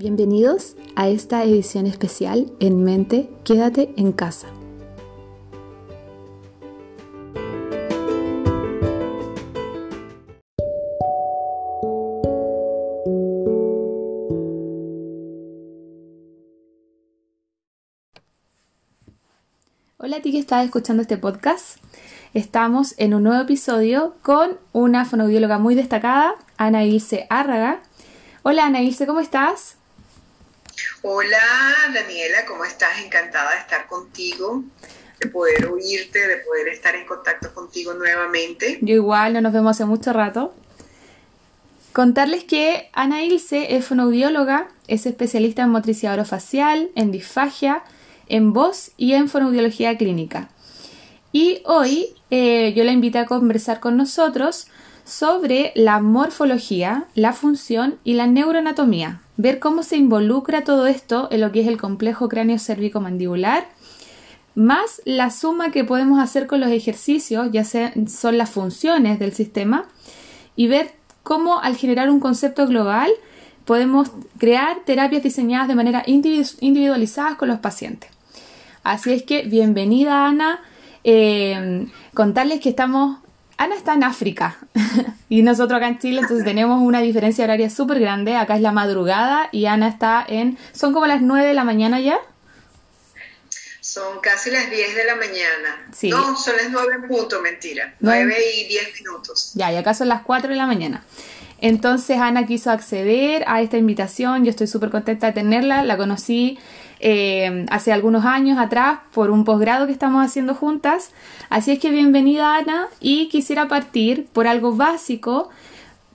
Bienvenidos a esta edición especial en mente Quédate en casa. Hola a ti que estás escuchando este podcast. Estamos en un nuevo episodio con una fonoaudióloga muy destacada, Ana Ilse Árraga. Hola Ana Ilse, ¿cómo estás? Hola Daniela, ¿cómo estás? Encantada de estar contigo, de poder oírte, de poder estar en contacto contigo nuevamente. Yo igual, no nos vemos hace mucho rato. Contarles que Ana Ilse es fonoaudióloga, es especialista en motricidad orofacial, en disfagia, en voz y en fonoaudiología clínica. Y hoy eh, yo la invito a conversar con nosotros sobre la morfología, la función y la neuroanatomía, ver cómo se involucra todo esto en lo que es el complejo cráneo cérvico mandibular, más la suma que podemos hacer con los ejercicios, ya sean son las funciones del sistema, y ver cómo al generar un concepto global podemos crear terapias diseñadas de manera individualizadas con los pacientes. Así es que bienvenida Ana, eh, contarles que estamos Ana está en África y nosotros acá en Chile, entonces tenemos una diferencia horaria súper grande. Acá es la madrugada y Ana está en... ¿Son como las 9 de la mañana ya? Son casi las 10 de la mañana. Sí. No, son las 9 en punto, mentira. 9 y 10 minutos. Ya, y acá son las 4 de la mañana. Entonces Ana quiso acceder a esta invitación, yo estoy súper contenta de tenerla, la conocí eh, hace algunos años atrás por un posgrado que estamos haciendo juntas. Así es que bienvenida Ana y quisiera partir por algo básico,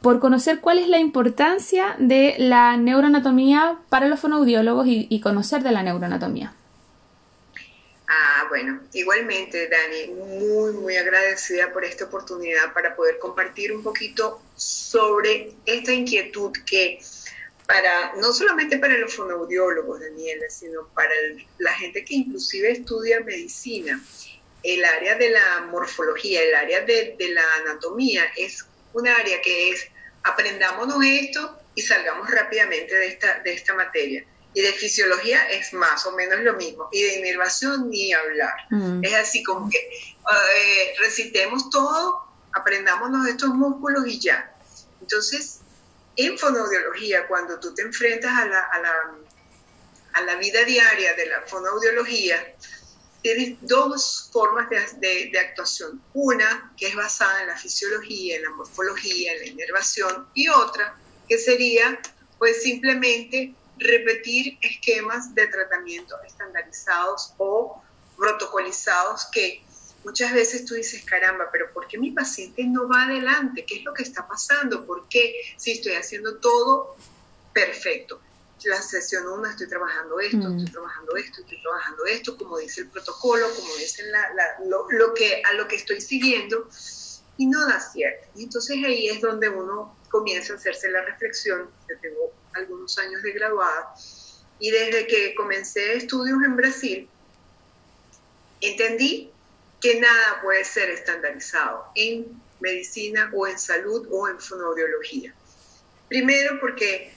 por conocer cuál es la importancia de la neuroanatomía para los fonoaudiólogos y, conocer de la neuroanatomía. Ah, bueno, igualmente, Dani, muy, muy agradecida por esta oportunidad para poder compartir un poquito sobre esta inquietud que para, no solamente para los fonoaudiólogos, Daniela, sino para la gente que inclusive estudia medicina. El área de la morfología, el área de, la anatomía es un área que es aprendámonos esto y salgamos rápidamente de esta, de esta materia. Y de fisiología es más o menos lo mismo. Y de inervación ni hablar. Mm. Es así como que eh, recitemos todo, aprendámonos estos músculos y ya. Entonces, en fonoaudiología, cuando tú te enfrentas a la, a la, a la vida diaria de la fonoaudiología, tienes dos formas de, de, actuación. Una que es basada en la fisiología, en la morfología, en la inervación, y otra que sería pues simplemente repetir esquemas de tratamiento estandarizados o protocolizados que muchas veces tú dices, caramba, pero ¿por qué mi paciente no va adelante? ¿Qué es lo que está pasando? ¿Por qué? Si estoy haciendo todo perfecto. La sesión 1 estoy trabajando esto, estoy mm. trabajando esto, estoy trabajando esto, como dice el protocolo, como dice lo, que, a lo que estoy siguiendo, y no da cierto. Y entonces ahí es donde uno comienza a hacerse la reflexión. Yo tengo algunos años de graduada, y desde que comencé estudios en Brasil, entendí que nada puede ser estandarizado en medicina o en salud o en fonoaudiología. Primero porque,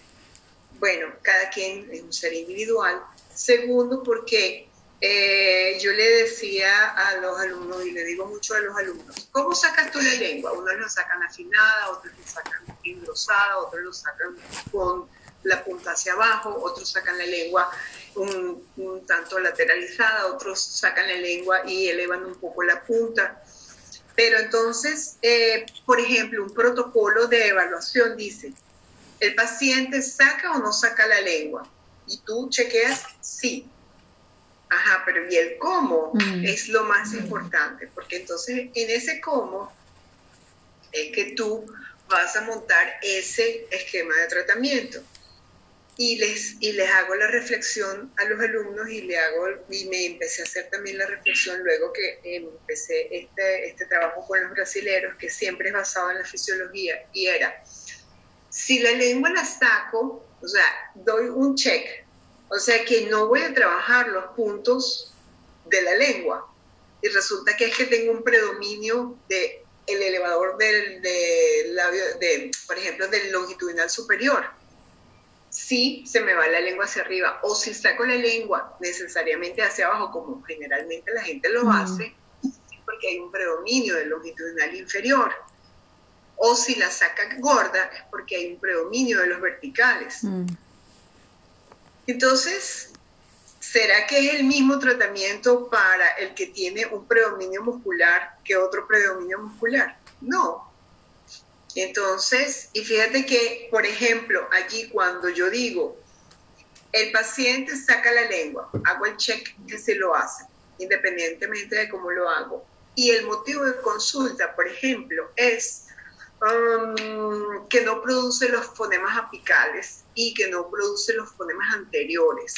bueno, cada quien es un ser individual. Segundo porque eh, yo le decía a los alumnos, y le digo mucho a los alumnos, ¿cómo sacas tú la lengua? Unos lo sacan afinada, otros lo sacan engrosada, otros lo sacan con la punta hacia abajo, otros sacan la lengua un, tanto lateralizada, otros sacan la lengua y elevan un poco la punta. Pero entonces, eh, por ejemplo, un protocolo de evaluación dice, el paciente saca o no saca la lengua. Y tú chequeas, sí. Ajá, pero ¿y el cómo? Mm. Es lo más importante, porque entonces en ese cómo es que tú vas a montar ese esquema de tratamiento y les, y les hago la reflexión a los alumnos y, le hago, y me empecé a hacer también la reflexión luego que empecé este, este trabajo con los brasileros, que siempre es basado en la fisiología, y era, si la lengua la saco, o sea, doy un check, o sea que no voy a trabajar los puntos de la lengua, y resulta que es que tengo un predominio de el elevador del, del labio, de, por ejemplo, del longitudinal superior si se me va la lengua hacia arriba o si saco la lengua necesariamente hacia abajo, como generalmente la gente lo hace, porque hay un predominio del longitudinal inferior. O si la saca gorda es porque hay un predominio de los verticales. Mm. Entonces, ¿será que es el mismo tratamiento para el que tiene un predominio muscular que otro predominio muscular? No. Entonces, y fíjate que, por ejemplo, allí cuando yo digo, el paciente saca la lengua, hago el check que se lo hace, independientemente de cómo lo hago. Y el motivo de consulta, por ejemplo, es um, que no produce los fonemas apicales y que no produce los fonemas anteriores.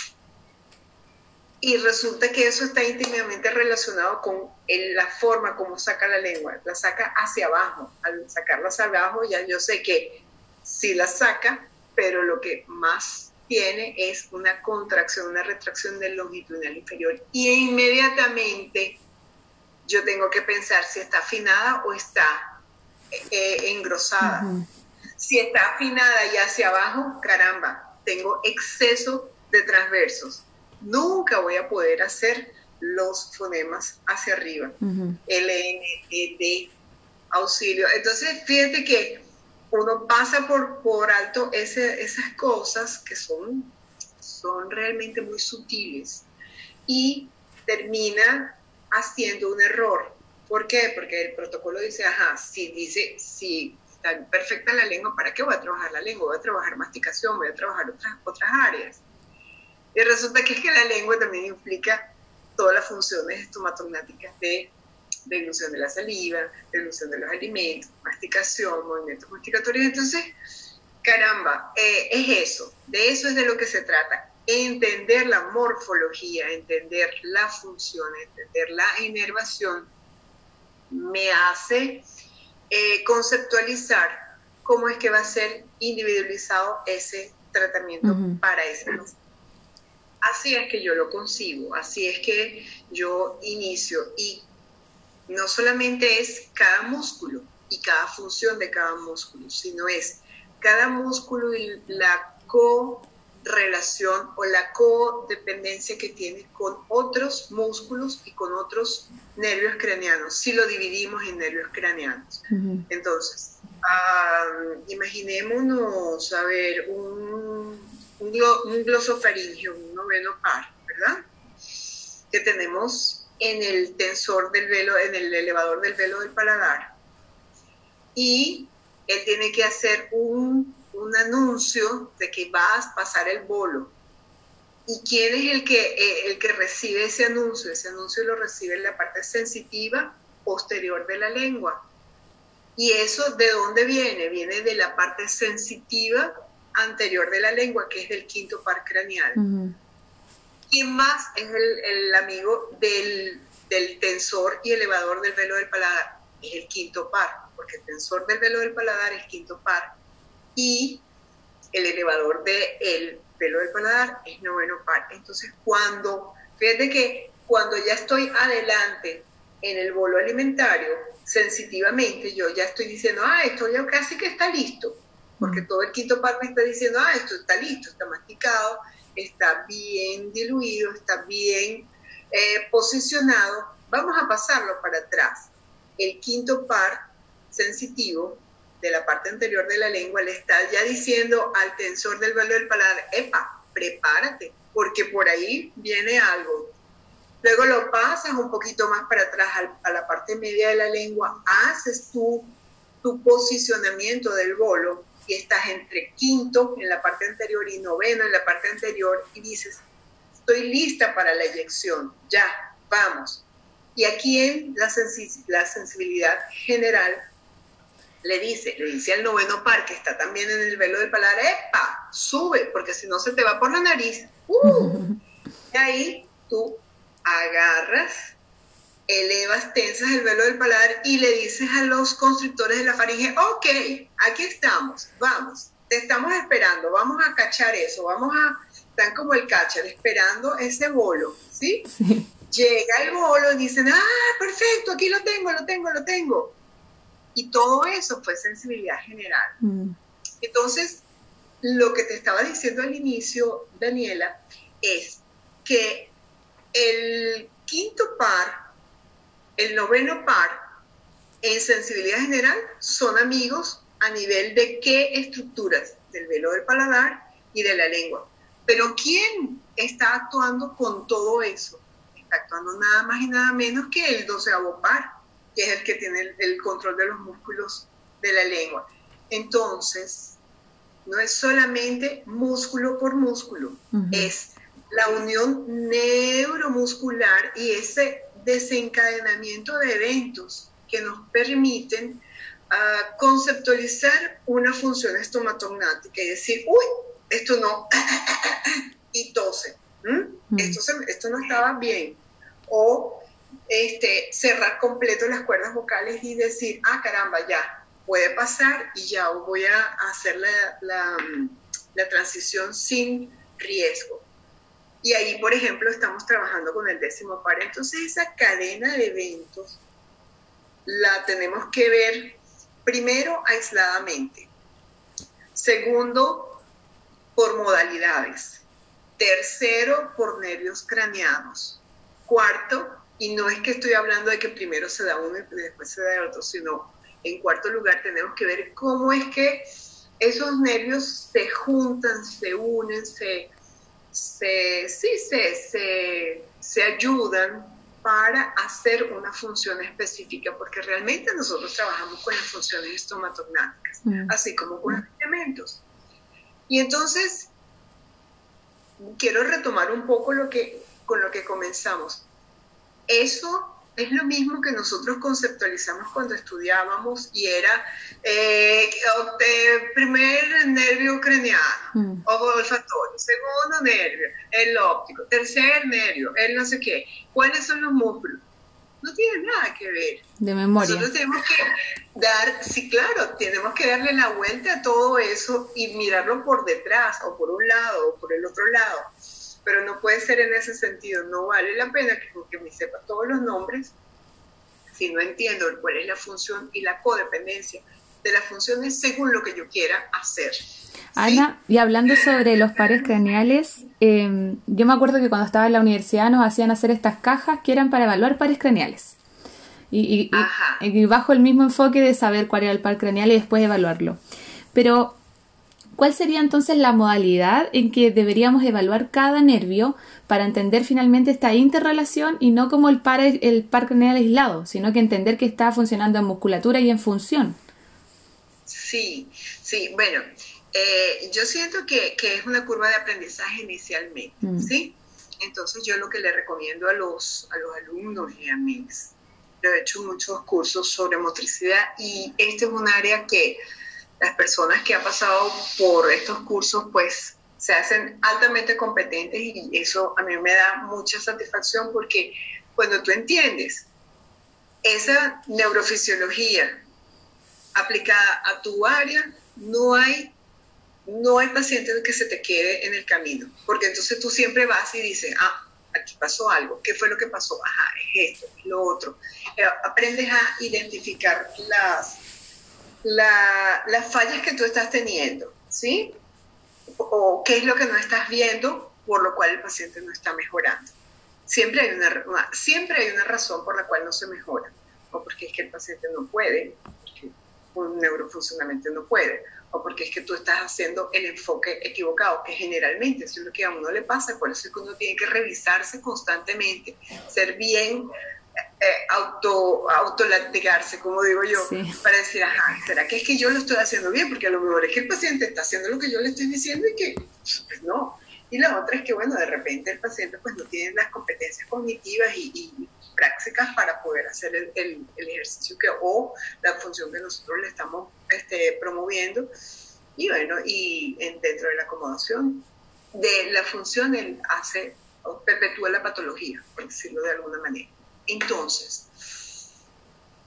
Y resulta que eso está íntimamente relacionado con la forma como saca la lengua. La saca hacia abajo. Al sacarla hacia abajo ya yo sé que sí la saca, pero lo que más tiene es una contracción, una retracción del longitudinal inferior. Y inmediatamente yo tengo que pensar si está afinada o está eh, engrosada. Si está afinada y hacia abajo, caramba, tengo exceso de transversos. Nunca voy a poder hacer los fonemas hacia arriba. L, N, E, D, auxilio. Entonces, fíjate que uno pasa por, por alto esas cosas que son, son realmente muy sutiles y termina haciendo un error. ¿Por qué? Porque el protocolo dice, ajá, si dice, si está perfecta la lengua, ¿para qué voy a trabajar la lengua? Voy a trabajar masticación, voy a trabajar otras, otras áreas. Y resulta que es que la lengua también implica todas las funciones estomatognáticas de dilución de la saliva, dilución de los alimentos, masticación, movimientos masticatorios. Entonces, caramba, eh, es eso, de eso es de lo que se trata. Entender la morfología, entender la función, entender la inervación, me hace eh, conceptualizar cómo es que va a ser individualizado ese tratamiento para ese paciente. Así es que yo lo concibo, así es que yo inicio y no solamente es cada músculo y cada función de cada músculo, sino es cada músculo y la correlación o la codependencia que tiene con otros músculos y con otros nervios craneanos, si lo dividimos en nervios craneanos. Entonces, imaginémonos, a ver, un un, glosofaringio, un noveno par, ¿verdad? Que tenemos en el tensor del velo, en el elevador del velo del paladar. Y él tiene que hacer un, un anuncio de que va a pasar el bolo. ¿Y quién es el que, eh, el que recibe ese anuncio? Ese anuncio lo recibe en la parte sensitiva posterior de la lengua. ¿Y eso de dónde viene? Viene de la parte sensitiva anterior de la lengua, que es del quinto par craneal. ¿Quién más es el, amigo del, tensor y elevador del velo del paladar? Es el quinto par, porque el tensor del velo del paladar es quinto par y el elevador del velo del paladar es noveno par. Entonces, cuando, fíjate que cuando ya estoy adelante en el bolo alimentario, sensitivamente, yo ya estoy diciendo, ah, esto ya casi que está listo porque todo el quinto par me está diciendo, ah, esto está listo, está masticado, está bien diluido, está bien eh, posicionado, vamos a pasarlo para atrás. El quinto par sensitivo de la parte anterior de la lengua le está ya diciendo al tensor del velo del paladar, epa, prepárate, porque por ahí viene algo. Luego lo pasas un poquito más para atrás a la parte media de la lengua, haces tu, tu posicionamiento del bolo y estás entre quinto en la parte anterior y noveno en la parte anterior y dices, estoy lista para la eyección, ya, vamos. Y aquí en la, la sensibilidad general le dice, le dice al noveno par que está también en el velo del paladar, ¡epa! Sube, porque si no se te va por la nariz. ¡Uh! y ahí tú agarras elevas, tensas el velo del paladar y le dices a los constrictores de la faringe, ok, aquí estamos, vamos, te estamos esperando, vamos a cachar eso, vamos a, están como el catcher, esperando ese bolo, ¿sí? Llega el bolo y dicen, ah, perfecto, aquí lo tengo, lo tengo, lo tengo. Y todo eso fue sensibilidad general. Mm. Entonces, lo que te estaba diciendo al inicio, Daniela, es que el quinto par, el noveno par, en sensibilidad general, son amigos a nivel de qué estructuras, del velo del paladar y de la lengua. Pero ¿quién está actuando con todo eso? Está actuando nada más y nada menos que el doceavo par, que es el que tiene el, control de los músculos de la lengua. Entonces, no es solamente músculo por músculo, es la unión neuromuscular y ese desencadenamiento de eventos que nos permiten ah, conceptualizar una función estomatognática y decir, uy, esto no, y tose, esto, esto no estaba bien. O este, cerrar completo las cuerdas vocales y decir, ah, caramba, ya, puede pasar y ya voy a hacer la, la, la transición sin riesgo. Y ahí, por ejemplo, estamos trabajando con el décimo par. Entonces, esa cadena de eventos la tenemos que ver primero aisladamente. Segundo, por modalidades. Tercero, por nervios craneados. Cuarto, y no es que estoy hablando de que primero se da uno y después se da el otro, sino en cuarto lugar tenemos que ver cómo es que esos nervios se juntan, se unen, se, se, sí, se, se, ayudan para hacer una función específica, porque realmente nosotros trabajamos con las funciones estomatognáticas, mm. así como con los elementos. Y entonces, quiero retomar un poco lo que, con lo que comenzamos. Eso es lo mismo que nosotros conceptualizamos cuando estudiábamos y era eh, primer nervio craneano, mm. olfatorio, segundo nervio, el óptico, tercer nervio, el no sé qué. ¿Cuáles son los músculos? No tiene nada que ver. De memoria. Nosotros tenemos que dar, sí, claro, tenemos que darle la vuelta a todo eso y mirarlo por detrás, o por un lado, o por el otro lado pero no puede ser en ese sentido. No vale la pena que, me sepa todos los nombres si no entiendo cuál es la función y la codependencia de las funciones según lo que yo quiera hacer. Ana, y hablando sobre los pares craneales, em, yo me acuerdo que cuando estaba en la universidad nos hacían hacer estas cajas que eran para evaluar pares craneales. Y, y, bajo el mismo enfoque de saber cuál era el par craneal y después evaluarlo. Pero ¿Cuál sería entonces la modalidad en que deberíamos evaluar cada nervio para entender finalmente esta interrelación y no como el par, el par craneal aislado, sino que entender que está funcionando en musculatura y en función? Sí, sí, bueno, eh, yo siento que, es una curva de aprendizaje inicialmente, mm. ¿sí? Entonces yo lo que le recomiendo a los, a los alumnos y a mis, yo he hecho muchos cursos sobre motricidad y este es un área que las personas que han pasado por estos cursos pues se hacen altamente competentes y eso a mí me da mucha satisfacción porque cuando tú entiendes esa neurofisiología aplicada a tu área, no hay, no hay paciente que se te quede en el camino, porque entonces tú siempre vas y dices, ah, aquí pasó algo, ¿qué fue lo que pasó? Ajá, es esto, es lo otro. Eh, aprendes a identificar las, las fallas que tú estás teniendo, ¿sí? O qué es lo que no estás viendo por lo cual el paciente no está mejorando. Siempre hay una, siempre hay una razón por la cual no se mejora, o porque es que el paciente no puede, porque un neurofuncionamiento no puede, o porque es que tú estás haciendo el enfoque equivocado, que generalmente es lo que a uno le pasa, por eso es que uno tiene que revisarse constantemente, ser bien eh, auto, autolatigarse, como digo yo, para decir, ajá, ¿será que es que yo lo estoy haciendo bien? Porque a lo mejor es que el paciente está haciendo lo que yo le estoy diciendo y que, pues no. Y la otra es que, bueno, de repente el paciente pues no tiene las competencias cognitivas y, prácticas para poder hacer el, el, ejercicio que, o la función que nosotros le estamos este, promoviendo. Y bueno, y dentro de la acomodación de la función, él hace, o perpetúa la patología, por decirlo de alguna manera. Entonces,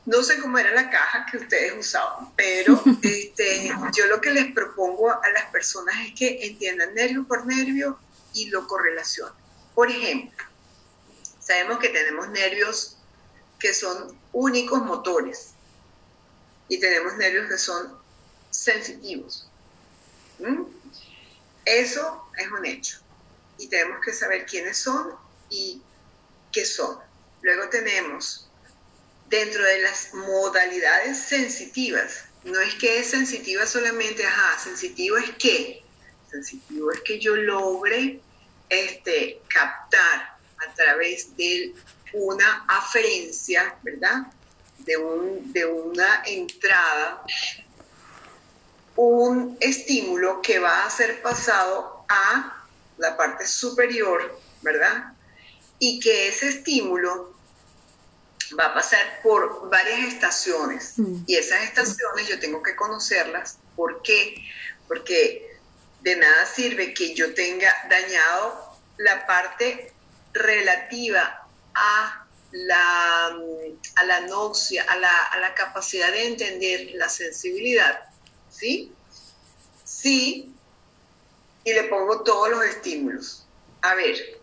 no sé cómo era la caja que ustedes usaban, pero este, yo lo que les propongo a las personas es que entiendan nervio por nervio y lo correlacionen. Por ejemplo, sabemos que tenemos nervios que son únicos motores y tenemos nervios que son sensitivos. Eso es un hecho. Y tenemos que saber quiénes son y qué son. Luego tenemos, dentro de las modalidades sensitivas, no es que es sensitiva solamente, ajá, sensitivo es que, sensitivo es que yo logre este, captar a través de una aferencia, ¿verdad? De, un, de una entrada, un estímulo que va a ser pasado a la parte superior, ¿verdad? Y que ese estímulo va a pasar por varias estaciones. Mm. Y esas estaciones yo tengo que conocerlas. ¿Por qué? Porque de nada sirve que yo tenga dañado la parte relativa a la, a la noxia, a la, a la capacidad de entender la sensibilidad. ¿Sí? Sí, y le pongo todos los estímulos. A ver,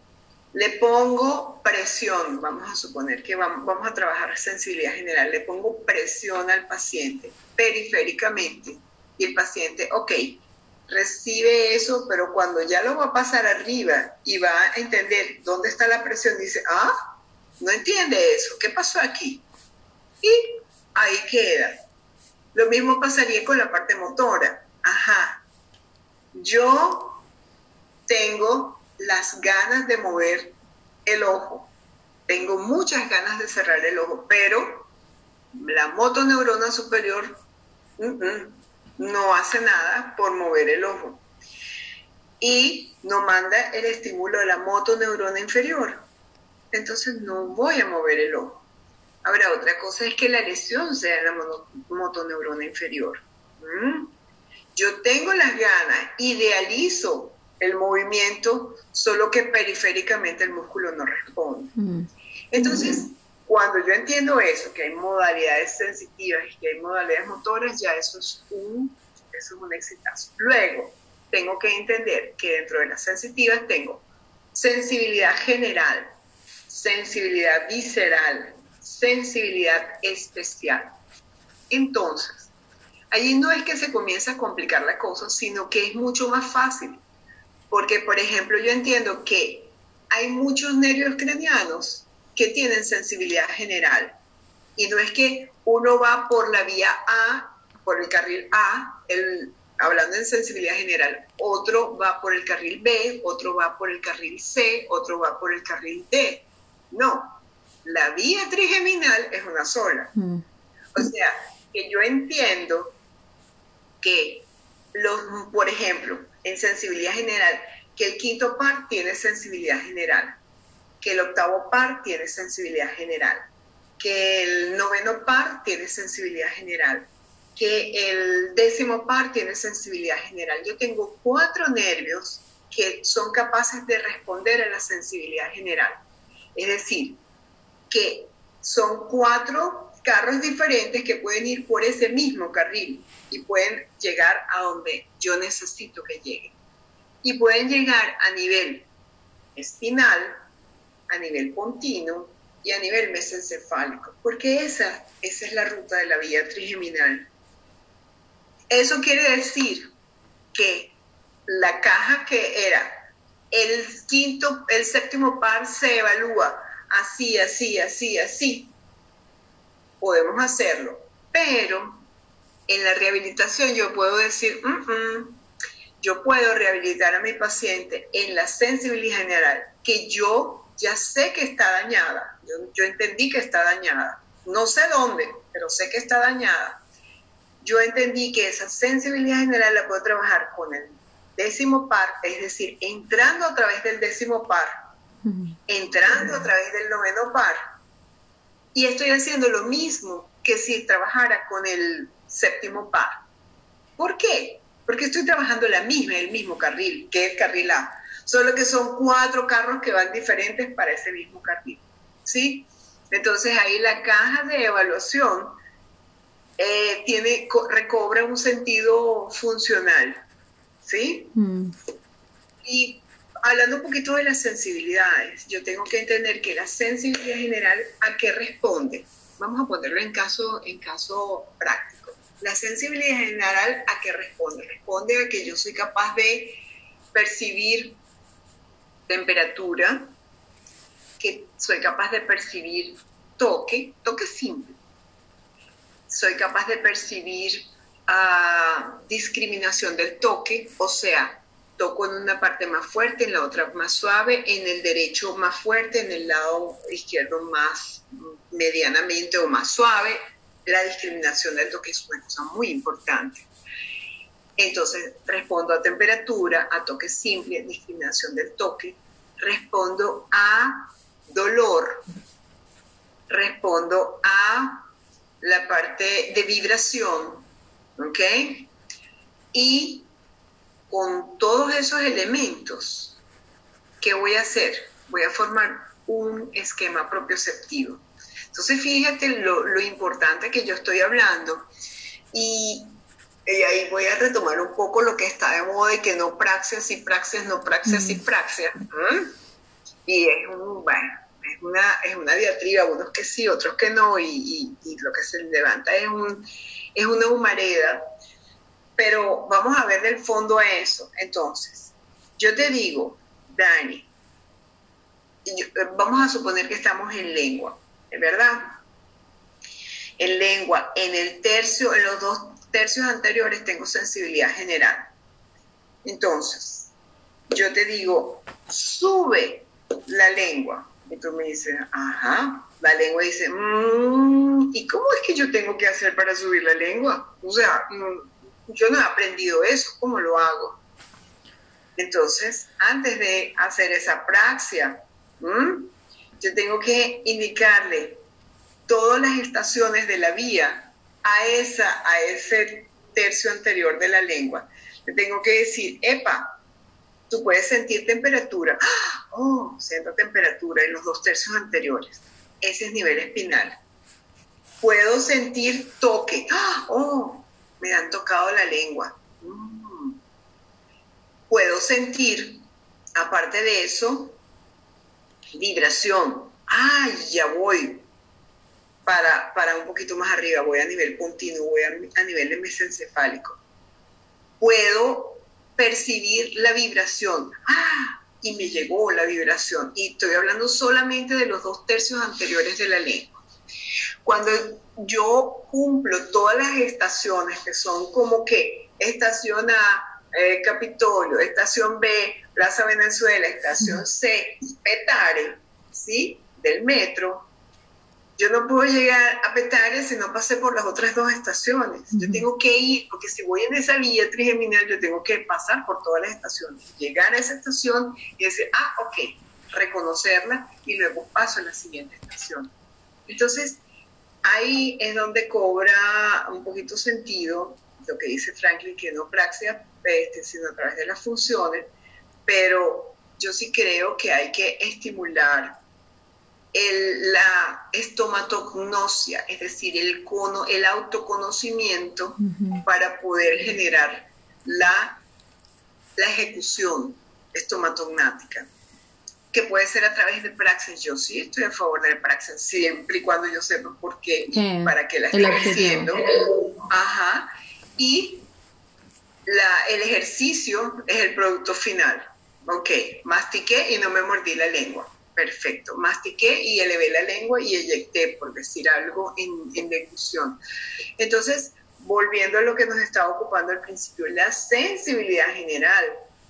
le pongo presión, vamos a suponer que vamos, vamos a trabajar sensibilidad general, le pongo presión al paciente periféricamente y el paciente, ok, recibe eso, pero cuando ya lo va a pasar arriba y va a entender dónde está la presión, dice, ah, no entiende eso, ¿qué pasó aquí? Y ahí queda. Lo mismo pasaría con la parte motora. Ajá, yo tengo las ganas de mover el ojo, tengo muchas ganas de cerrar el ojo, pero la motoneurona superior no hace nada por mover el ojo y no manda el estímulo de la motoneurona inferior. Entonces no voy a mover el ojo. Ahora, otra cosa es que la lesión sea la motoneurona inferior. Yo tengo las ganas, idealizo el movimiento, solo que periféricamente el músculo no responde. Mm. Entonces, cuando yo entiendo eso, que hay modalidades sensitivas y que hay modalidades motoras, ya eso es un, eso es un exitazo. Luego, tengo que entender que dentro de las sensitivas tengo sensibilidad general, sensibilidad visceral, sensibilidad especial. Entonces, Allí no es que se comienza a complicar la cosa, sino que es mucho más fácil. Porque, por ejemplo, yo entiendo que hay muchos nervios craneanos que tienen sensibilidad general. Y no es que uno va por la vía A, por el carril A, el, hablando en sensibilidad general, otro va por el carril B, otro va por el carril C, otro va por el carril D. No, la vía trigeminal es una sola. Mm. O sea, que yo entiendo que, los, por ejemplo, en sensibilidad general, que el quinto par tiene sensibilidad general, que el octavo par tiene sensibilidad general, que el noveno par tiene sensibilidad general, que el décimo par tiene sensibilidad general. Yo tengo cuatro nervios que son capaces de responder a la sensibilidad general. Es decir, que son cuatro carros diferentes que pueden ir por ese mismo carril y pueden llegar a donde yo necesito que lleguen. Y pueden llegar a nivel espinal, a nivel continuo y a nivel mesencefálico, porque esa, esa es la ruta de la vía trigeminal. Eso quiere decir que la caja que era el quinto, el séptimo par se evalúa así, así, así, así, podemos hacerlo, pero en la rehabilitación yo puedo decir, yo puedo rehabilitar a mi paciente en la sensibilidad general, que yo ya sé que está dañada, yo, entendí que está dañada, no sé dónde, pero sé que está dañada. Yo entendí que esa sensibilidad general la puedo trabajar con el décimo par, es decir, entrando a través del décimo par, entrando a través del noveno par, y estoy haciendo lo mismo que si trabajara con el séptimo par. ¿Por qué? Porque estoy trabajando la misma, el mismo carril, que es el carril A. Solo que son cuatro carros que van diferentes para ese mismo carril. ¿Sí? Entonces ahí la caja de evaluación eh, tiene, recobra un sentido funcional. ¿Sí? Mm. Y hablando un poquito de las sensibilidades, yo tengo que entender que la sensibilidad general, ¿a qué responde? Vamos a ponerlo en caso, en caso práctico. La sensibilidad general, ¿a qué responde? Responde a que yo soy capaz de percibir temperatura, que soy capaz de percibir toque, toque simple. Soy capaz de percibir ah, discriminación del toque, o sea, toco en una parte más fuerte, en la otra más suave, en el derecho más fuerte, en el lado izquierdo más medianamente o más suave. La discriminación del toque es una cosa muy importante. Entonces, respondo a temperatura, a toque simple, discriminación del toque. Respondo a dolor. Respondo a la parte de vibración. ¿Ok? Y con todos esos elementos, ¿qué voy a hacer? Voy a formar un esquema propioceptivo. Entonces, fíjate lo, lo importante que yo estoy hablando. Y y ahí voy a retomar un poco lo que está de moda y que no praxias y praxias, no praxias y mm. praxias. Y es un, bueno, es una, es una diatriba, unos que sí, otros que no, y, lo que se levanta es, un, es una humareda. Pero vamos a ver del fondo a eso. Entonces, yo te digo, Dani, vamos a suponer que estamos en lengua, ¿es verdad? En lengua, en el tercio, en los dos tercios anteriores tengo sensibilidad general. Entonces, yo te digo, sube la lengua. Y tú me dices, ajá. La lengua dice, mm, ¿y cómo es que yo tengo que hacer para subir la lengua? O sea, yo no he aprendido eso, ¿cómo lo hago? Entonces, antes de hacer esa praxia, yo tengo que indicarle todas las estaciones de la vía a, esa, a ese tercio anterior de la lengua. Le tengo que decir, epa, tú puedes sentir temperatura. Oh, siento temperatura en los dos tercios anteriores. Ese es nivel espinal. Puedo sentir toque. Oh, me han tocado la lengua. Mm. Puedo sentir, aparte de eso, vibración. Ay, ya voy para, un poquito más arriba, voy a nivel continuo, voy a, nivel de mesencefálico. Puedo percibir la vibración. ¡Ah! Y me llegó la vibración. Y estoy hablando solamente de los dos tercios anteriores de la lengua. Cuando yo cumplo todas las estaciones que son como que estación A, eh, Capitolio, estación B, Plaza Venezuela, estación C, Petare, ¿sí? Del metro, yo no puedo llegar a Petare si no pasé por las otras dos estaciones. Yo tengo que ir, porque si voy en esa vía trigeminal, yo tengo que pasar por todas las estaciones, llegar a esa estación y decir, ah, ok, reconocerla y luego paso a la siguiente estación. Entonces, ahí es donde cobra un poquito sentido lo que dice Franklin, que no praxia, este, sino a través de las funciones, pero yo sí creo que hay que estimular la estomatognosia, es decir, el, cono, el autoconocimiento para poder generar la, la ejecución estomatognática, que puede ser a través de praxis. Yo sí estoy a favor del praxis, siempre y cuando yo sepa por qué y para qué la estoy haciendo. Ajá. Y la, el ejercicio es el producto final. Ok, mastiqué y no me mordí la lengua perfecto. Mastiqué y elevé la lengua y eyecté, por decir algo, en, en. Entonces, volviendo a lo que nos estaba ocupando al principio, la sensibilidad general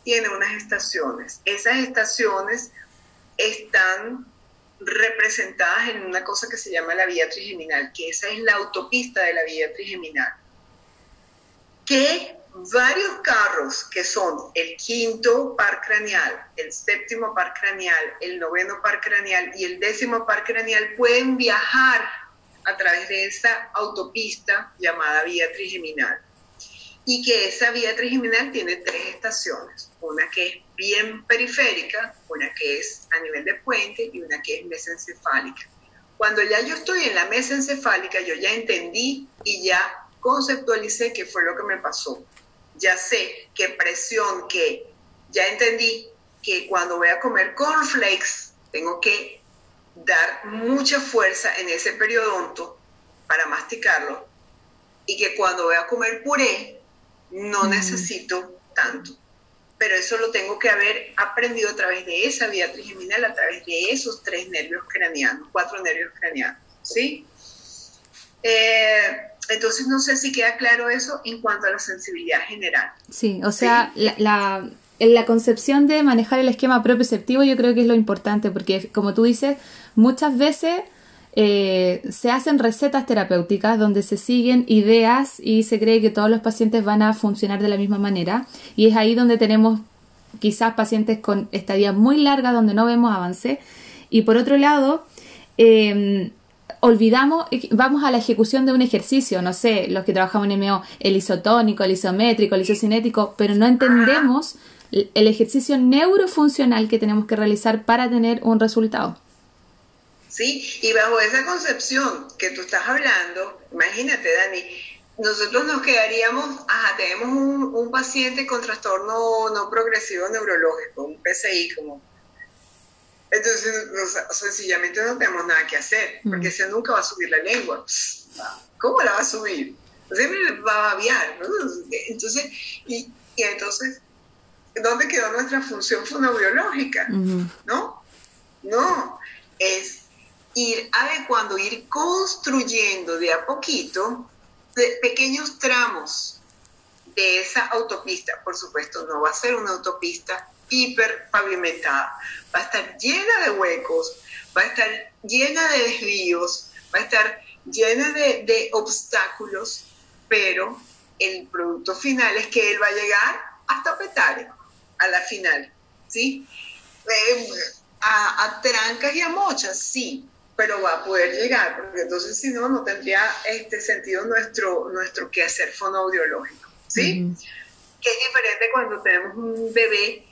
tiene unas estaciones. Esas estaciones están representadas en una cosa que se llama la vía trigeminal, que esa es la autopista de la vía trigeminal. ¿Qué varios carros que son el quinto par craneal, el séptimo par craneal, el noveno par craneal y el décimo par craneal pueden viajar a través de esa autopista llamada vía trigeminal. Y que esa vía trigeminal tiene tres estaciones, una que es bien periférica, una que es a nivel de puente y una que es mesencefálica. Cuando ya yo estoy en la mesencefálica, yo ya entendí y ya conceptualicé qué fue lo que me pasó ya sé qué presión, que ya entendí que cuando voy a comer cornflakes tengo que dar mucha fuerza en ese periodonto para masticarlo y que cuando voy a comer puré no necesito tanto. pero eso lo tengo que haber aprendido a través de esa vía trigeminal, a través de esos tres nervios craneanos, cuatro nervios craneanos, ¿sí? Eh, entonces no sé si queda claro eso en cuanto a la sensibilidad general. Sí, o sea, La, la, la, concepción de manejar el esquema propioceptivo yo creo que es lo importante, porque como tú dices, muchas veces eh, se hacen recetas terapéuticas donde se siguen ideas y se cree que todos los pacientes van a funcionar de la misma manera y es ahí donde tenemos quizás pacientes con estadías muy largas donde no vemos avance y por otro lado em, olvidamos, vamos a la ejecución de un ejercicio, no sé, los que trabajamos en MO, el isotónico, el isométrico, el isocinético, pero no entendemos el ejercicio neurofuncional que tenemos que realizar para tener un resultado. ¿sí? Y bajo esa concepción que tú estás hablando, imagínate, Dani, nosotros nos quedaríamos, ajá, tenemos un, paciente con trastorno no progresivo neurológico, un PCI como... Entonces, sencillamente no tenemos nada que hacer, porque mm. ese nunca va a subir la lengua. ¿Cómo la va a subir? Siempre va a babiar, ¿no? Entonces, y, entonces, ¿dónde quedó nuestra función fonobiológica? ¿No? No, es ir adecuando, ir construyendo de a poquito pequeños tramos de esa autopista. Por supuesto, no va a ser una autopista hiper pavimentada, va a estar llena de huecos, va a estar llena de desvíos, va a estar llena de, obstáculos, pero el producto final es que él va a llegar hasta Petare, a la final, ¿sí? Eh, a, a, trancas y a mochas, sí, pero va a poder llegar, porque entonces si no, no tendría este sentido nuestro, nuestro quehacer fonoaudiológico, ¿sí? Que es diferente cuando tenemos un bebé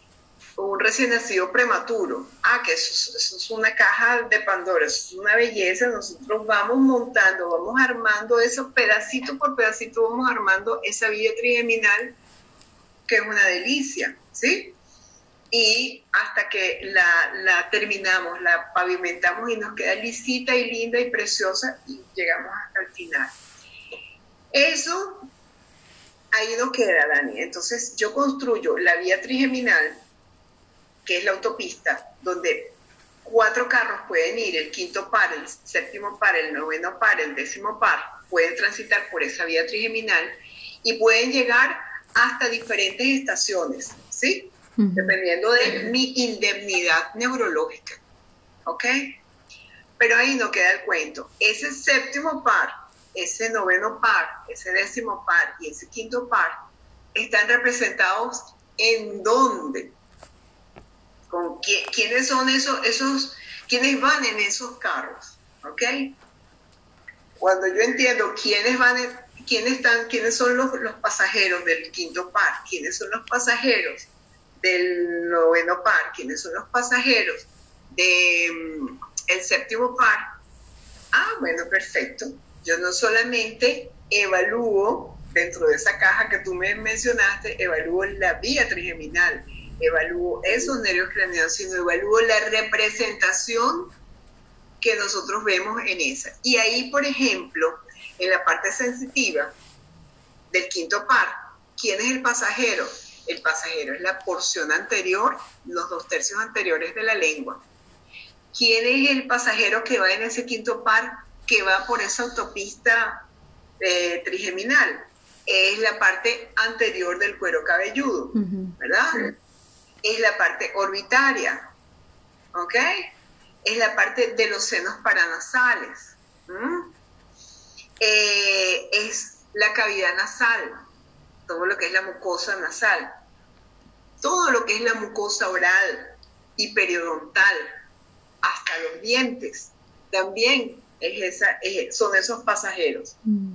un recién nacido prematuro. Ah, que eso, es una caja de Pandora, eso es una belleza, nosotros vamos montando, vamos armando eso pedacito por pedacito, vamos armando esa vía trigeminal, que es una delicia, ¿sí? y hasta que la, terminamos, la pavimentamos y nos queda lisita y linda y preciosa y llegamos hasta el final. Eso ahí no queda, Dani. Entonces yo construyo la vía trigeminal, que es la autopista, donde cuatro carros pueden ir, el quinto par, el séptimo par, el noveno par, el décimo par, pueden transitar por esa vía trigeminal y pueden llegar hasta diferentes estaciones, ¿sí? dependiendo de mi indemnidad neurológica. ¿Ok? Pero ahí no queda el cuento. Ese séptimo par, ese noveno par, ese décimo par y ese quinto par están representados en dónde. ¿Con quiénes son esos, esos, quiénes van en esos carros? ¿Ok? Cuando yo entiendo quiénes van quiénes están, quiénes son los, los pasajeros del quinto par, quiénes son los pasajeros del noveno par, quienes son los pasajeros del mm, el séptimo par, ah, bueno, perfecto. Yo no solamente evalúo dentro de esa caja que tú me mencionaste, evalúo la vía trigeminal, evalúo esos nervios craneanos, sino evalúo la representación que nosotros vemos en esa. Y ahí, por ejemplo, en la parte sensitiva del quinto par, ¿quién es el pasajero? El pasajero es la porción anterior, los dos tercios anteriores de la lengua. ¿Quién es el pasajero que va en ese quinto par que va por esa autopista eh, trigeminal? Es la parte anterior del cuero cabelludo, ¿verdad? Es la parte orbitaria, ¿ok? Es la parte de los senos paranasales. Eh, es la cavidad nasal, todo lo que es la mucosa nasal, todo lo que es la mucosa oral y periodontal, hasta los dientes, también es esa, son esos pasajeros. Mm.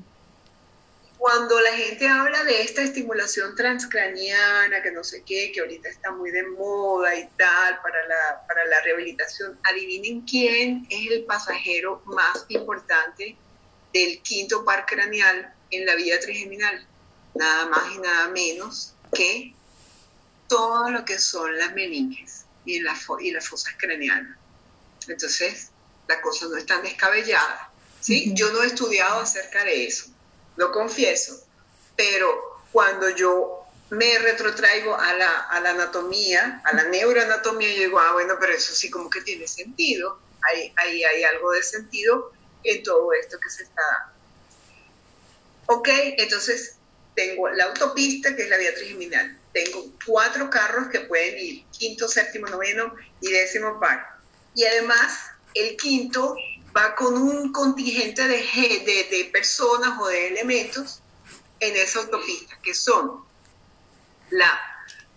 Cuando la gente habla de esta estimulación transcraniana, que no sé qué, que ahorita está muy de moda y tal, para la, para la rehabilitación, adivinen quién es el pasajero más importante del quinto par craneal en la vía trigeminal nada más y nada menos que todo lo que son las meninges y, las fosas craneanas. Entonces, la cosa no es tan descabellada. ¿sí? Yo no he estudiado acerca de eso, lo confieso, pero cuando yo me retrotraigo a la, a la anatomía, a la neuroanatomía, y digo, ah, bueno, pero eso sí como que tiene sentido, ahí hay, hay algo de sentido en todo esto que se está dando. Ok, entonces tengo la autopista, que es la vía trigeminal, tengo cuatro carros que pueden ir, quinto, séptimo, noveno y décimo par. Y además, el quinto va con un contingente de, de, de personas o de elementos en esa autopista, que son la,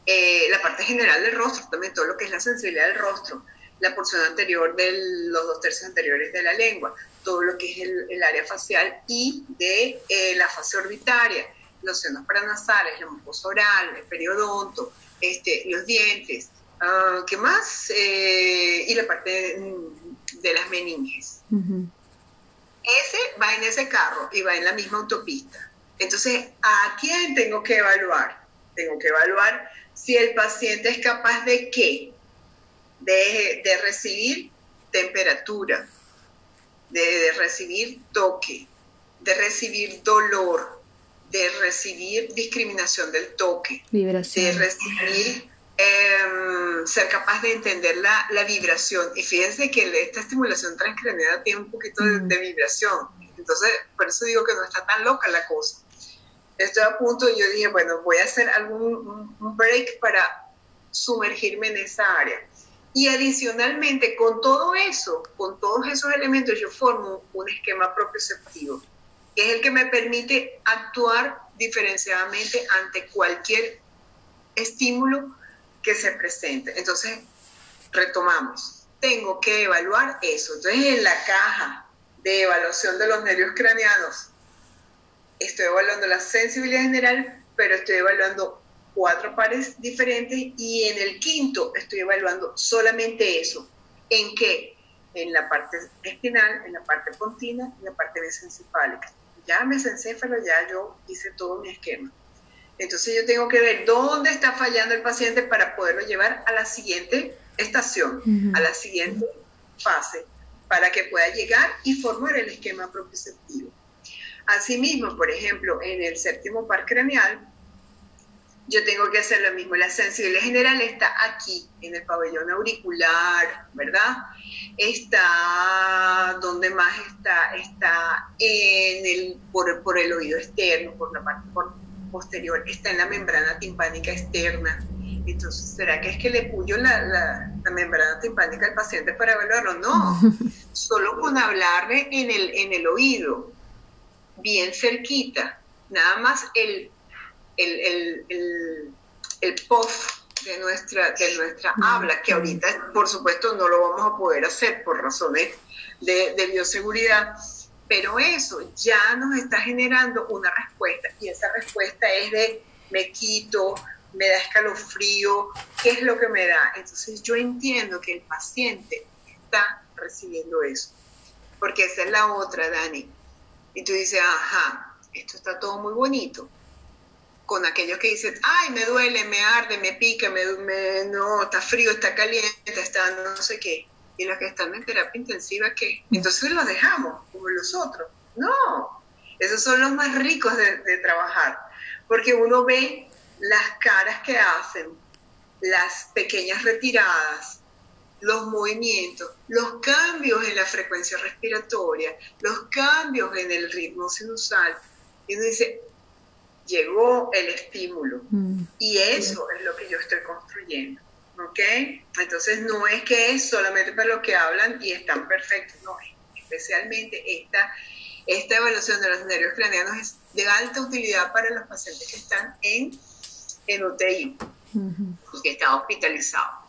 eh, la parte general del rostro, también todo lo que es la sensibilidad del rostro, la porción anterior de los dos tercios anteriores de la lengua, todo lo que es el, área facial y de eh, la fase orbitaria, los senos paranasales, la mucosa oral, el periodonto, este, los dientes, uh, ¿qué más? Eh, y la parte de, las meninges. Ese va en ese carro y va en la misma autopista. Entonces, ¿a quién tengo que evaluar? Tengo que evaluar si el paciente es capaz de qué? De, de recibir temperatura, de, recibir toque, de recibir dolor, de recibir discriminación del toque, de recibir, em, ser capaz de entender la, la, vibración. Y fíjense que esta estimulación transcraniana tiene un poquito de, de, vibración. Entonces, por eso digo que no está tan loca la cosa. Estoy a punto, yo dije, bueno, voy a hacer algún un break para sumergirme en esa área. Y adicionalmente, con todo eso, con todos esos elementos, yo formo un esquema propioceptivo, que es el que me permite actuar diferenciadamente ante cualquier estímulo que se presente. Entonces, retomamos. Tengo que evaluar eso. Entonces, en la caja de evaluación de los nervios craneanos, estoy evaluando la sensibilidad general, pero estoy evaluando cuatro pares diferentes y en el quinto estoy evaluando solamente eso. ¿En qué? En la parte espinal, en la parte pontina en la parte mesencefálica. Ya mesencéfalo, ya yo hice todo mi esquema. Entonces yo tengo que ver dónde está fallando el paciente para poderlo llevar a la siguiente estación, a la siguiente fase, para que pueda llegar y formar el esquema propioceptivo. Asimismo, por ejemplo, en el séptimo par craneal, yo tengo que hacer lo mismo. La sensibilidad general está aquí, en el pabellón auricular, ¿verdad? Está, ¿dónde más está? Está en el, por, el oído externo, por la parte posterior, está en la membrana timpánica externa. Entonces, ¿será que es que le puyo la, la, membrana timpánica al paciente para evaluarlo? No, solo con hablarle en el, en el oído, bien cerquita, nada más el el, el, el, post de nuestra, de nuestra habla, que ahorita por supuesto no lo vamos a poder hacer por razones de, de, bioseguridad, pero eso ya nos está generando una respuesta y esa respuesta es de me quito, me da escalofrío, ¿qué es lo que me da? Entonces yo entiendo que el paciente está recibiendo eso, porque esa es la otra, Dani. Y tú dices, ajá, esto está todo muy bonito, con aquellos que dicen, ay, me duele, me arde, me pica, me, me, no, está frío, está caliente, está no sé qué. Y los que están en terapia intensiva, ¿qué? Entonces los dejamos, como los otros. No, esos son los más ricos de, de trabajar, porque uno ve las caras que hacen, las pequeñas retiradas, los movimientos, los cambios en la frecuencia respiratoria, los cambios en el ritmo sinusal. Y uno dice, llegó el estímulo. Mm. Y eso es lo que yo estoy construyendo. ¿Ok? Entonces no es que es solamente para los que hablan y están perfectos, no, especialmente esta, esta evaluación de los nervios craneanos es de alta utilidad para los pacientes que están en, en UTI y que están hospitalizados.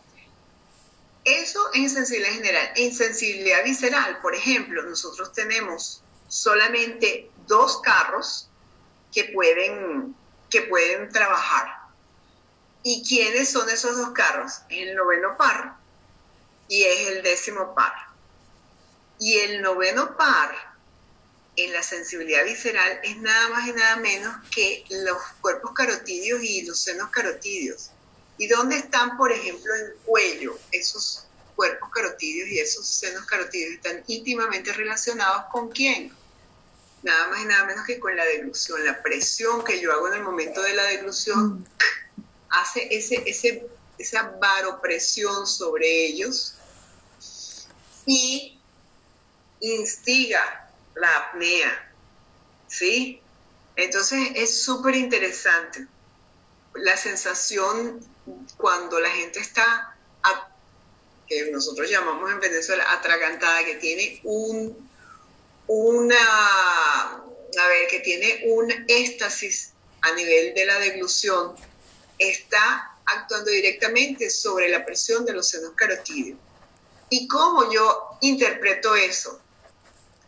Eso en sensibilidad general. En sensibilidad visceral, por ejemplo, nosotros tenemos solamente dos carros que pueden, que pueden trabajar. ¿Y quiénes son esos dos carros? el noveno par y es el décimo par. Y el noveno par en la sensibilidad visceral es nada más y nada menos que los cuerpos carotidios y los senos carotidios. ¿Y dónde están, por ejemplo, en el cuello? Esos cuerpos carotidios y esos senos carotidios están íntimamente relacionados con quién? nada más y nada menos que con la deglución. La presión que yo hago en el momento de la deglución mm. Hace ese, ese, esa varopresión sobre ellos y instiga la apnea. ¿Sí? Entonces es súper interesante la sensación cuando la gente está, que nosotros llamamos en Venezuela atragantada, que tiene un, una, a ver, que tiene un éxtasis a nivel de la deglución, está actuando directamente sobre la presión de los senos carotídeos. ¿Y cómo yo interpreto eso?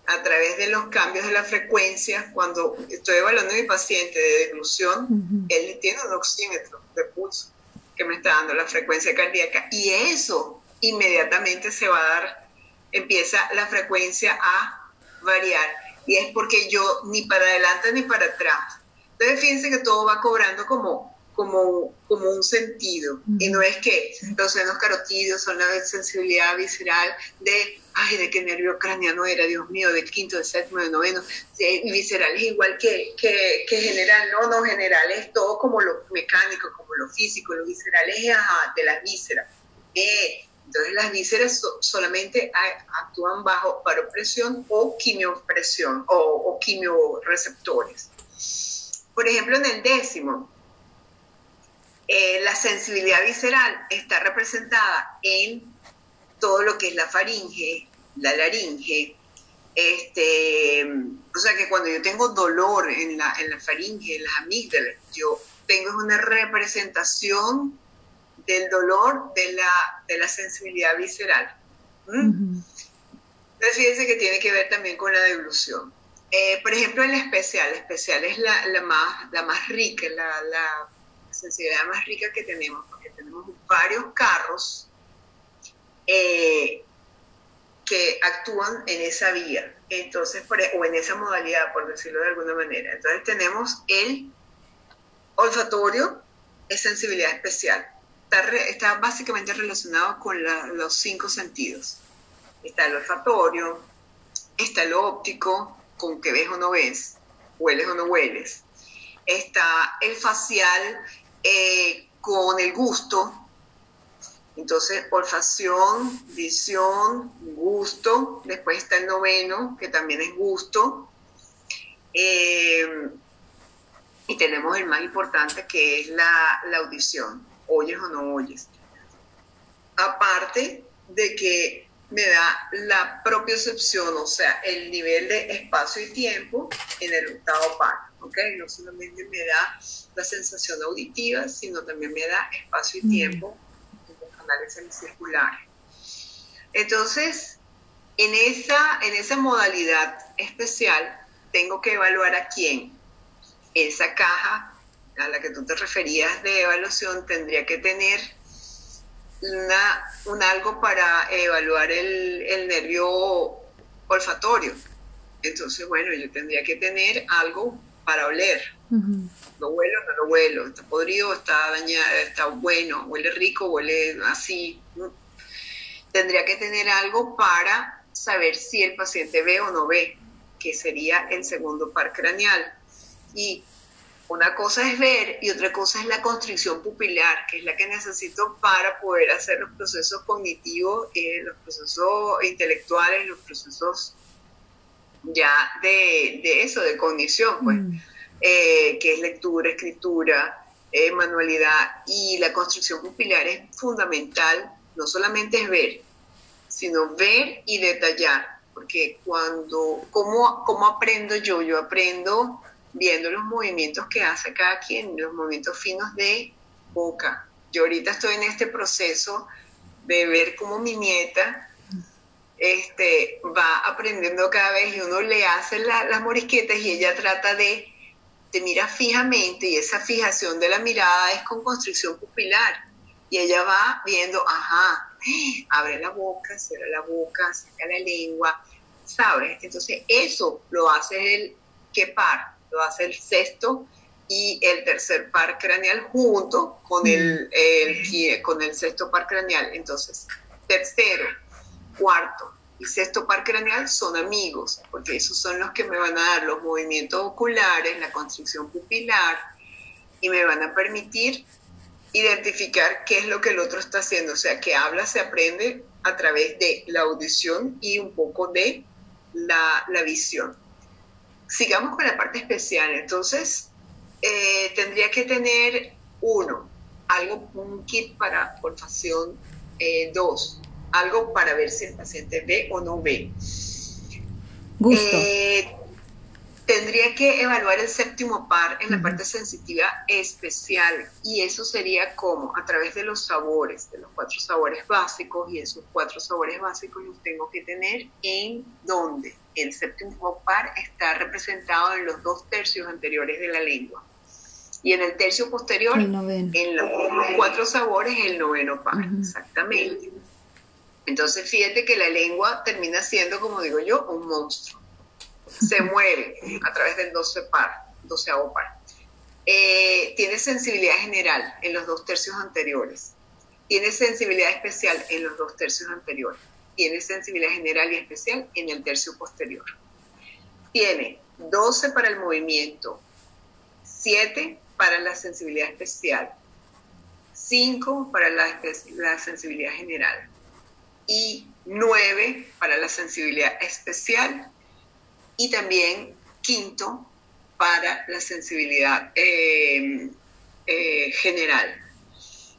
A través de los cambios de la frecuencia, cuando estoy evaluando a mi paciente de deglución, él tiene un oxímetro de pulso que me está dando la frecuencia cardíaca y eso inmediatamente se va a dar, empieza la frecuencia a variar y es porque yo ni para adelante ni para atrás. Entonces fíjense que todo va cobrando como, como, como un sentido y no es que los senos carotídeos son la sensibilidad visceral de ay, de qué nervio craneano era, Dios mío, del quinto, del séptimo, del noveno, visceral es igual que, que, general, no, no, general es todo como lo mecánico, como lo físico, lo visceral es de las vísceras. Eh, entonces las vísceras solamente actúan bajo paropresión o quimiopresión o, o quimioreceptores. Por ejemplo, en el décimo, eh, la sensibilidad visceral está representada en todo lo que es la faringe, la laringe. Este, o sea que cuando yo tengo dolor en la, en la faringe, en las amígdalas, yo tengo una representación del dolor de la, de la sensibilidad visceral. ¿Mm? Entonces fíjense que tiene que ver también con la devolución. Eh, por ejemplo, en la especial, la especial es la, la más, la más rica, la, la sensibilidad más rica que tenemos, porque tenemos varios carros eh, que actúan en esa vía, entonces, e, o en esa modalidad, por decirlo de alguna manera. Entonces tenemos el olfatorio, es sensibilidad especial. Está, básicamente relacionado con los cinco sentidos. Está el olfatorio, está el óptico, con que ves o no ves, hueles o no hueles. Está el facial eh, con el gusto, entonces, olfacción, visión, gusto. Después está el noveno, que también es gusto. Eh, y tenemos el más importante, que es la, audición. Oyes o no oyes. Aparte de que me da la propiocepción, o sea, el nivel de espacio y tiempo en el octavo par. ¿ok? No solamente me da la sensación auditiva, sino también me da espacio y mm. tiempo semicirculares. Entonces, en esa, en esa modalidad especial, tengo que evaluar a quién. Esa caja a la que tú te referías de evaluación tendría que tener una, un algo para evaluar el, el nervio olfatorio. Entonces, bueno, yo tendría que tener algo para oler. ¿Lo huelo no lo huelo? ¿Está podrido? ¿Está dañado? ¿Está bueno? ¿Huele rico? ¿Huele así? Tendría que tener algo para saber si el paciente ve o no ve, que sería el segundo par craneal. Y una cosa es ver y otra cosa es la constricción pupilar, que es la que necesito para poder hacer los procesos cognitivos, eh, los procesos intelectuales, los procesos ya de, eso, de cognición, pues, mm. eh, que es lectura, escritura, eh, manualidad y la construcción pupilar es fundamental, no solamente es ver, sino ver y detallar, porque cuando, ¿cómo, cómo aprendo yo? Yo aprendo viendo los movimientos que hace cada quien, los movimientos finos de boca. Yo ahorita estoy en este proceso de ver cómo mi nieta este, va aprendiendo cada vez y uno le hace las morisquetas y ella trata de, te mira fijamente y esa fijación de la mirada es con constricción pupilar y ella va viendo, ajá, abre la boca, cierra la boca, saca la lengua, ¿sabes? Entonces eso lo hace el que par, lo hace el sexto y el tercer par craneal junto con el, el, con el sexto par craneal. Entonces, tercero, cuarto, y sexto par craneal son amigos, porque esos son los que me van a dar los movimientos oculares, la constricción pupilar y me van a permitir identificar qué es lo que el otro está haciendo. O sea, que habla se aprende a través de la audición y un poco de la, visión. Sigamos con la parte especial. Entonces, eh, tendría que tener uno, algo, un kit para olfacción. Eh, dos, algo para ver si el paciente ve o no ve. Gusto. Eh, tendría que evaluar el séptimo par en la parte sensitiva especial y eso sería como a través de los sabores, de los cuatro sabores básicos y esos cuatro sabores básicos los tengo que tener en donde el séptimo par está representado en los dos tercios anteriores de la lengua y en el tercio posterior en los cuatro sabores el noveno par, exactamente. Entonces fíjate que la lengua termina siendo, como digo yo, un monstruo se mueve a través del 12 par, 12 par. Eh, tiene sensibilidad general en los dos tercios anteriores. Tiene sensibilidad especial en los dos tercios anteriores. Tiene sensibilidad general y especial en el tercio posterior. Tiene 12 para el movimiento, 7 para la sensibilidad especial, 5 para la, la sensibilidad general y 9 para la sensibilidad especial y también quinto para la sensibilidad eh, eh, general.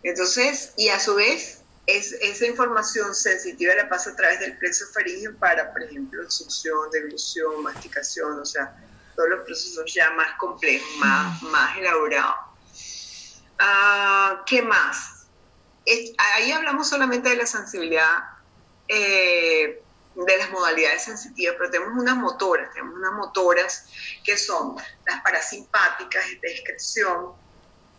Entonces, y a su vez, es, esa información sensitiva la pasa a través del plexo faríngeo para, por ejemplo, succión, deglución, masticación, o sea, todos los procesos ya más complejos, más, elaborados. Ah, ¿Qué más? ahí hablamos solamente de la sensibilidad eh, de las modalidades sensitivas, pero tenemos unas motoras, tenemos unas motoras que son las parasimpáticas de excreción,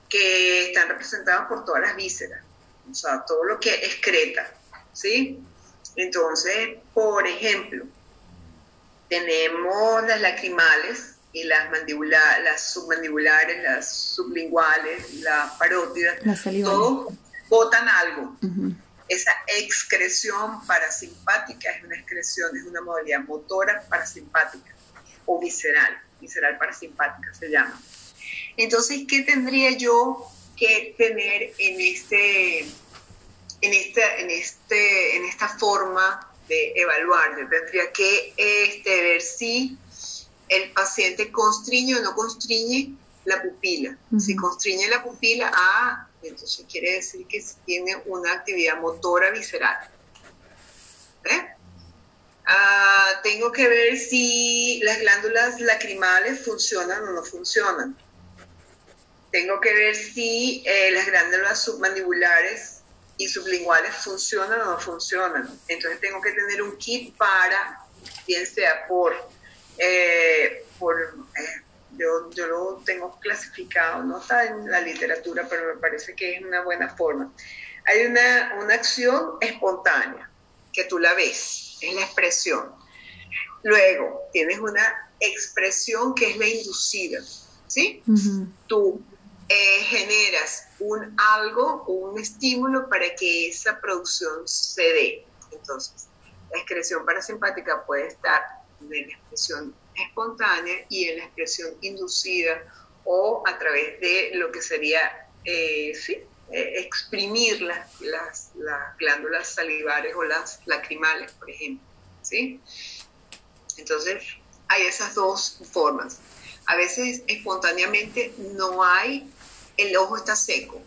que están representadas por todas las vísceras, o sea, todo lo que excreta, ¿sí? Entonces, por ejemplo, tenemos las lacrimales y las mandibulares, las submandibulares, las sublinguales, las parótidas, todos botan algo. Esa excreción parasimpática es una excreción, es una modalidad motora parasimpática o visceral, visceral parasimpática se llama. Entonces, ¿qué tendría yo que tener en, este, en, esta, en, este, en esta forma de evaluar? Yo tendría que este, ver si el paciente constriñe o no constriñe la pupila. Si constriñe la pupila, ah, entonces quiere decir que tiene una actividad motora visceral. ¿Eh? Ah, tengo que ver si las glándulas lacrimales funcionan o no funcionan. Tengo que ver si eh, las glándulas submandibulares y sublinguales funcionan o no funcionan. Entonces tengo que tener un kit para, bien sea por, eh, por yo, yo lo tengo clasificado, no está en la literatura, pero me parece que es una buena forma. Hay una, una acción espontánea, que tú la ves, es la expresión. Luego, tienes una expresión que es la inducida, ¿sí? Tú eh, generas un algo o un estímulo para que esa producción se dé. Entonces, la excreción parasimpática puede estar en la expresión espontánea y en la expresión inducida o a través de lo que sería, eh, sí, eh, exprimir las, las, glándulas salivares o las lacrimales, por ejemplo. ¿sí? Entonces, hay esas dos formas. A veces espontáneamente no hay, el ojo está seco,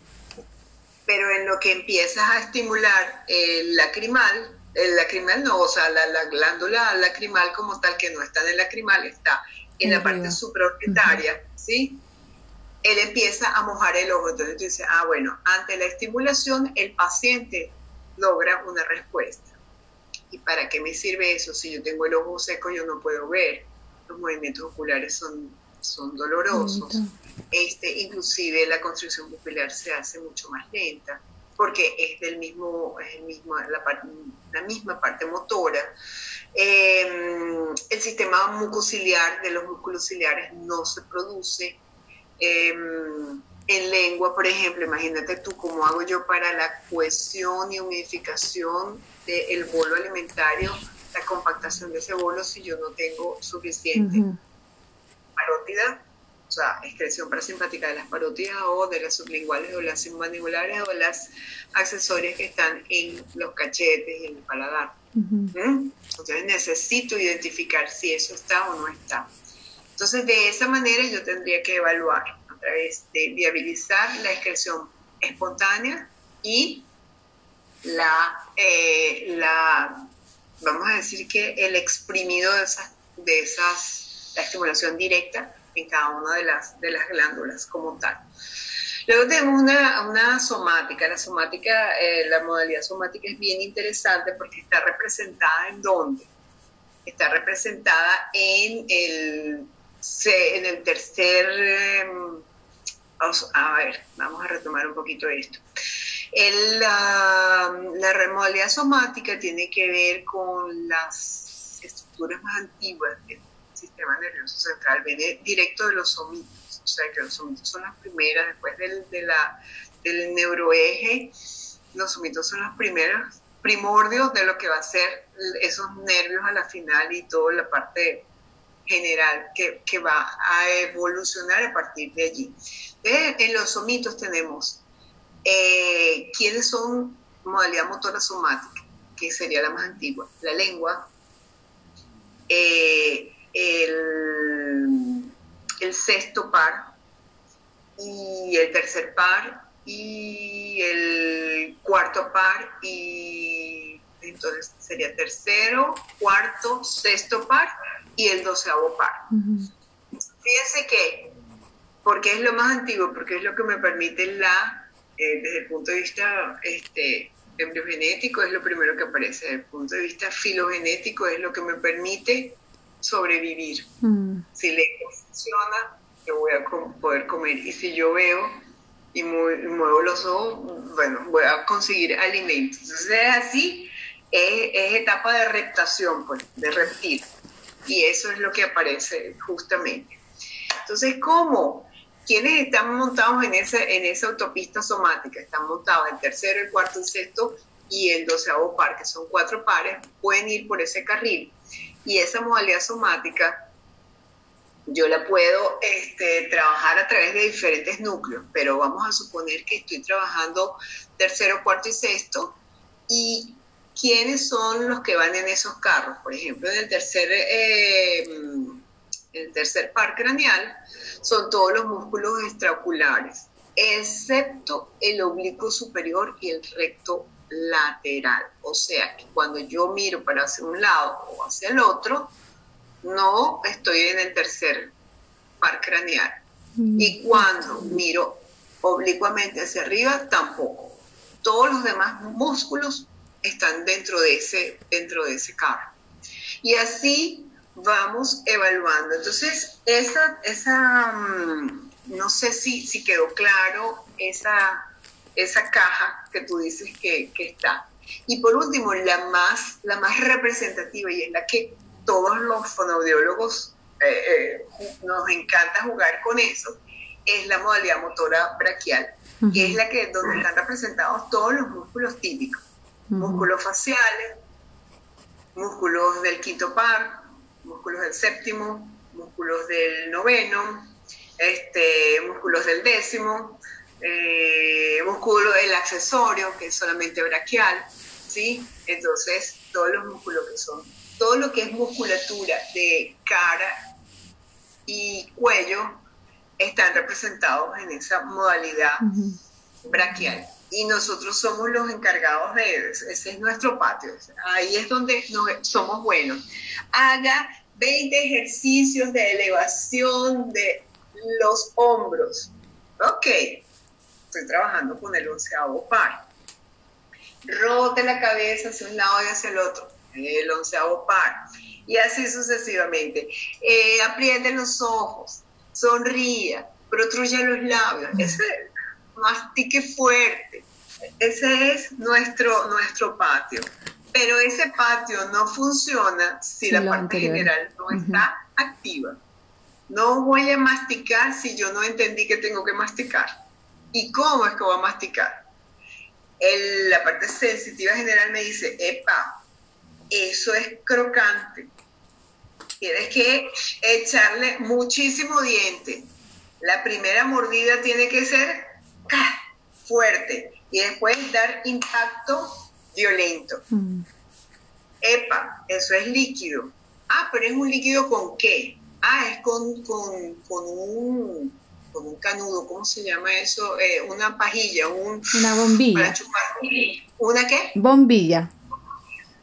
pero en lo que empiezas a estimular el lacrimal, el lacrimal no, o sea, la, glándula lacrimal como tal, que no está en el lacrimal, está en la parte supraorbitaria, ¿sí? Él empieza a mojar el ojo, entonces tú dices, ah, bueno, ante la estimulación el paciente logra una respuesta. ¿Y para qué me sirve eso? Si yo tengo el ojo seco, yo no puedo ver. Los movimientos oculares son, son dolorosos. Este, inclusive la construcción pupilar se hace mucho más lenta porque es del mismo, es el mismo la, la, misma parte motora. Em, el sistema mucociliar de los músculos ciliares no se produce. Em, en lengua, por ejemplo, imagínate tú cómo hago yo para la cohesión y humidificación del bolo alimentario, la recompactación de ese bolo si yo no tengo suficiente parótida, sea, excreción parasimpática de las parótidas o de las sublinguales o las submandibulares o las accesorias que están en los cachetes y en el paladar. ¿Mm? Entonces necesito identificar si eso está o no está. Entonces de esa manera yo tendría que evaluar a través de viabilizar la excreción espontánea y la, eh, la vamos a decir que el exprimido de esas, de esas, la estimulación directa en cada una de las, de las glándulas como tal. Luego tenemos una, una somática. La somática, eh, la modalidad somática es bien interesante porque está representada en dónde? Está representada en el, en el tercer... Em, a ver, vamos a retomar un poquito esto. La, la remodalidad somática tiene que ver con las estructuras más antiguas sistema nervioso central, viene directo de los somitos, o sea que los somitos son las primeras, después del, de la, del neuroeje, los somitos son los primeros primordios de lo que va a ser esos nervios a la final y toda la parte general que, que va a evolucionar a partir de allí. en los somitos tenemos eh, ¿Quiénes son modalidad motora somática? Que sería la más antigua. La lengua, eh, el, sexto par y el tercer par y el cuarto par y entonces sería tercero, cuarto, sexto par y el doceavo par. Fíjense que, porque es lo más antiguo, porque es lo que me permite la eh, desde el punto de vista este, embriogenético es lo primero que aparece, desde el punto de vista filogenético es lo que me permite sobrevivir. Mm. Si le funciona, yo voy a poder comer. Y si yo veo y muevo los ojos, bueno, voy a conseguir alimentos. Entonces es así, es, es etapa de reptación, pues, de reptil. Y eso es lo que aparece justamente. Entonces, ¿cómo? ¿Quiénes están montados en, ese, en esa autopista somática? Están montados el tercero, el cuarto, el sexto y el doceavo par, que son cuatro pares, pueden ir por ese carril. Y esa modalidad somática yo la puedo este, trabajar a través de diferentes núcleos, pero vamos a suponer que estoy trabajando tercero, cuarto y sexto. ¿Y quiénes son los que van en esos carros? Por ejemplo, en el tercer, eh, el tercer par craneal son todos los músculos extraoculares, excepto el oblicuo superior y el recto lateral. O sea que cuando yo miro para hacia un lado o hacia el otro, no estoy en el tercer par craneal. Mm. Y cuando miro oblicuamente hacia arriba, tampoco. Todos los demás músculos están dentro de ese, dentro de ese carro. Y así vamos evaluando. Entonces, esa, esa mm, no sé si, si quedó claro esa, esa caja que tú dices que, está. Y por último, la más, la más representativa y es la que todos los fonoaudiólogos eh, eh, nos encanta jugar con eso, es la modalidad motora braquial, que es la que donde están representados todos los músculos típicos, músculos faciales, músculos del quinto par, músculos del séptimo, músculos del noveno, este, músculos del décimo, eh, músculo del accesorio, que es solamente braquial, ¿sí? Entonces, todos los músculos que son, todo lo que es musculatura de cara y cuello están representados en esa modalidad braquial. Y nosotros somos los encargados de eso, ese es nuestro patio, ahí es donde somos buenos. Haga 20 ejercicios de elevación de los hombros. Ok, estoy trabajando con el onceavo par. Rote la cabeza hacia un lado y hacia el otro, el onceavo par. Y así sucesivamente. Eh, apriete los ojos, sonría, protruya los labios. Ese mastique fuerte. Ese es nuestro, nuestro patio. Pero ese patio no funciona si la parte general no está activa. No voy a masticar si yo no entendí que tengo que masticar. ¿Y cómo es que voy a masticar? la parte sensitiva general me dice, epa, eso es crocante. Tienes que echarle muchísimo diente. La primera mordida tiene que ser fuerte y después dar impacto violento. Mm. Epa, eso es líquido. Ah, pero es un líquido con qué? Ah, es con, con, con un con un canudo, ¿cómo se llama eso? Eh, una pajilla, un, una bombilla. ¿Una qué? Bombilla.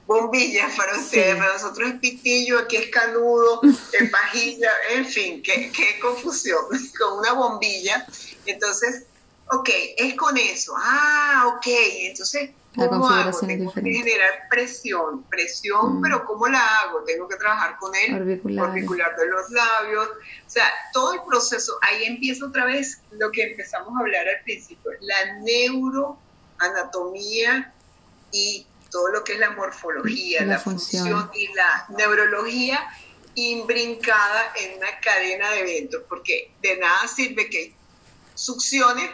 Bombilla para ustedes, para nosotros es pitillo, aquí es canudo, es pajilla, en fin, qué, qué confusión, con una bombilla. Entonces, ok, es con eso. Ah, ok, entonces ¿Cómo hago? Tengo que generar presión, presión, mm. pero ¿cómo la hago? Tengo que trabajar con el orbicular. de los labios, o sea, todo el proceso, ahí empieza otra vez lo que empezamos a hablar al principio, la neuroanatomía y todo lo que es la morfología, la, función. y la neurología imbrincada en una cadena de eventos, porque de nada sirve que succione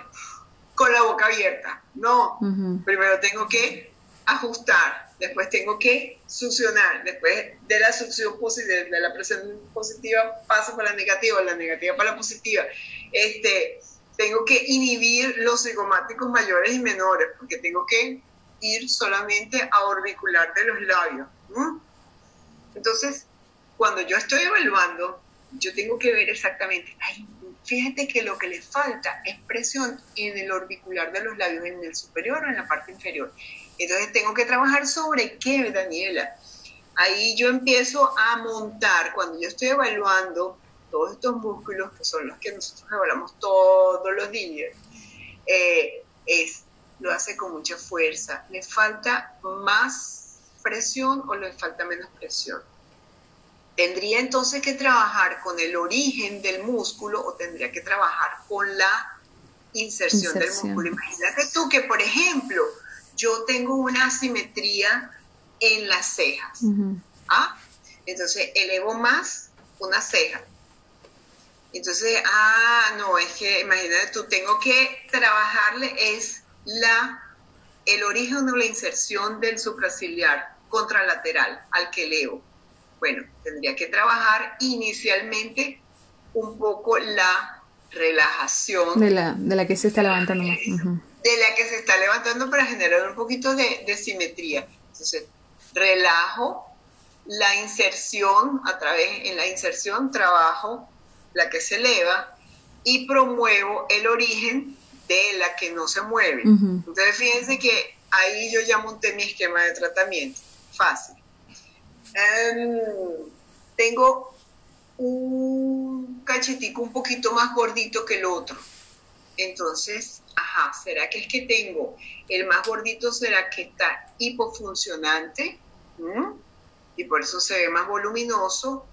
con la boca abierta. No, primero tengo que ajustar, después tengo que succionar, después de la succión positiva, de la presión positiva paso para la negativa, la negativa para la positiva. Este, tengo que inhibir los cigomáticos mayores y menores, porque tengo que ir solamente a orbicular de los labios. Entonces, cuando yo estoy evaluando, yo tengo que ver exactamente, Fíjate que lo que le falta es presión en el orbicular de los labios, en el superior o en la parte inferior. Entonces tengo que trabajar sobre qué, Daniela. Ahí yo empiezo a montar, cuando yo estoy evaluando todos estos músculos, que son los que nosotros evaluamos todos los días, eh, es, lo hace con mucha fuerza. ¿Le falta más presión o le falta menos presión? ¿Tendría entonces que trabajar con el origen del músculo o tendría que trabajar con la inserción, del músculo? Imagínate tú que, por ejemplo, yo tengo una asimetría en las cejas. ¿ah? Entonces elevo más una ceja. Entonces, ah, no, es que imagínate tú, tengo que trabajarle es la, el origen o la inserción del supraciliar contralateral al que elevo. Bueno, tendría que trabajar inicialmente un poco la relajación. De la, de la que se está levantando. De la que se está levantando para generar un poquito de, de simetría. Entonces, relajo la inserción, a través, en la inserción trabajo la que se eleva y promuevo el origen de la que no se mueve. Entonces, fíjense que ahí yo ya monté mi esquema de tratamiento. Fácil. Em, tengo un cachetico un poquito más gordito que el otro. Entonces, ajá, ¿será que es que tengo el más gordito? ¿Será que está hipofuncionante? ¿Mm? Y por eso se ve más voluminoso.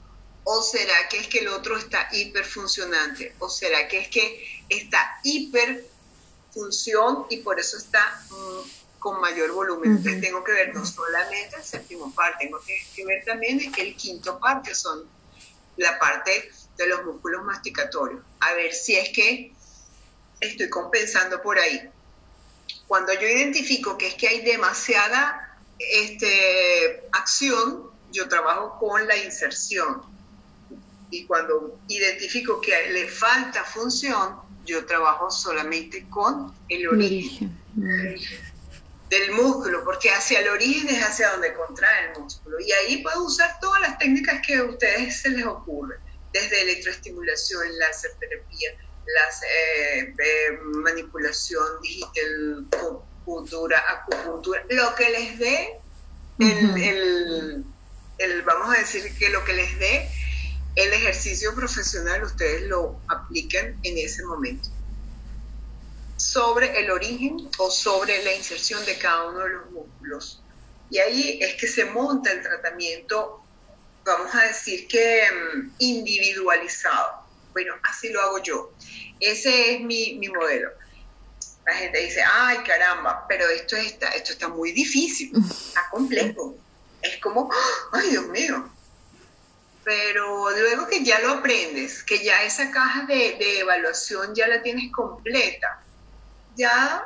¿O será que es que el otro está hiperfuncionante? ¿O será que es que está hiperfunción y por eso está mm, con mayor volumen. Entonces tengo que ver no solamente el séptimo par, tengo que, ver también el quinto par, que son la parte de los músculos masticatorios. A ver si es que estoy compensando por ahí. Cuando yo identifico que es que hay demasiada este, acción, yo trabajo con la inserción. Y cuando identifico que le falta función, yo trabajo solamente con el origen del músculo, porque hacia el origen es hacia donde contrae el músculo. Y ahí puedo usar todas las técnicas que a ustedes se les ocurren, desde electroestimulación, láser terapia, las, eh, eh, manipulación digital, acupuntura, acupuntura, lo que les dé, el, el, vamos a decir que lo que les dé el ejercicio profesional, ustedes lo aplican en ese momento sobre el origen o sobre la inserción de cada uno de los músculos. Y ahí es que se monta el tratamiento, vamos a decir que mm, individualizado. Bueno, así lo hago yo. Ese es mi, modelo. La gente dice, ay caramba, pero esto está, esto está muy difícil, está complejo. Es como, ay Dios mío. Pero luego que ya lo aprendes, que ya esa caja de, de evaluación ya la tienes completa, ya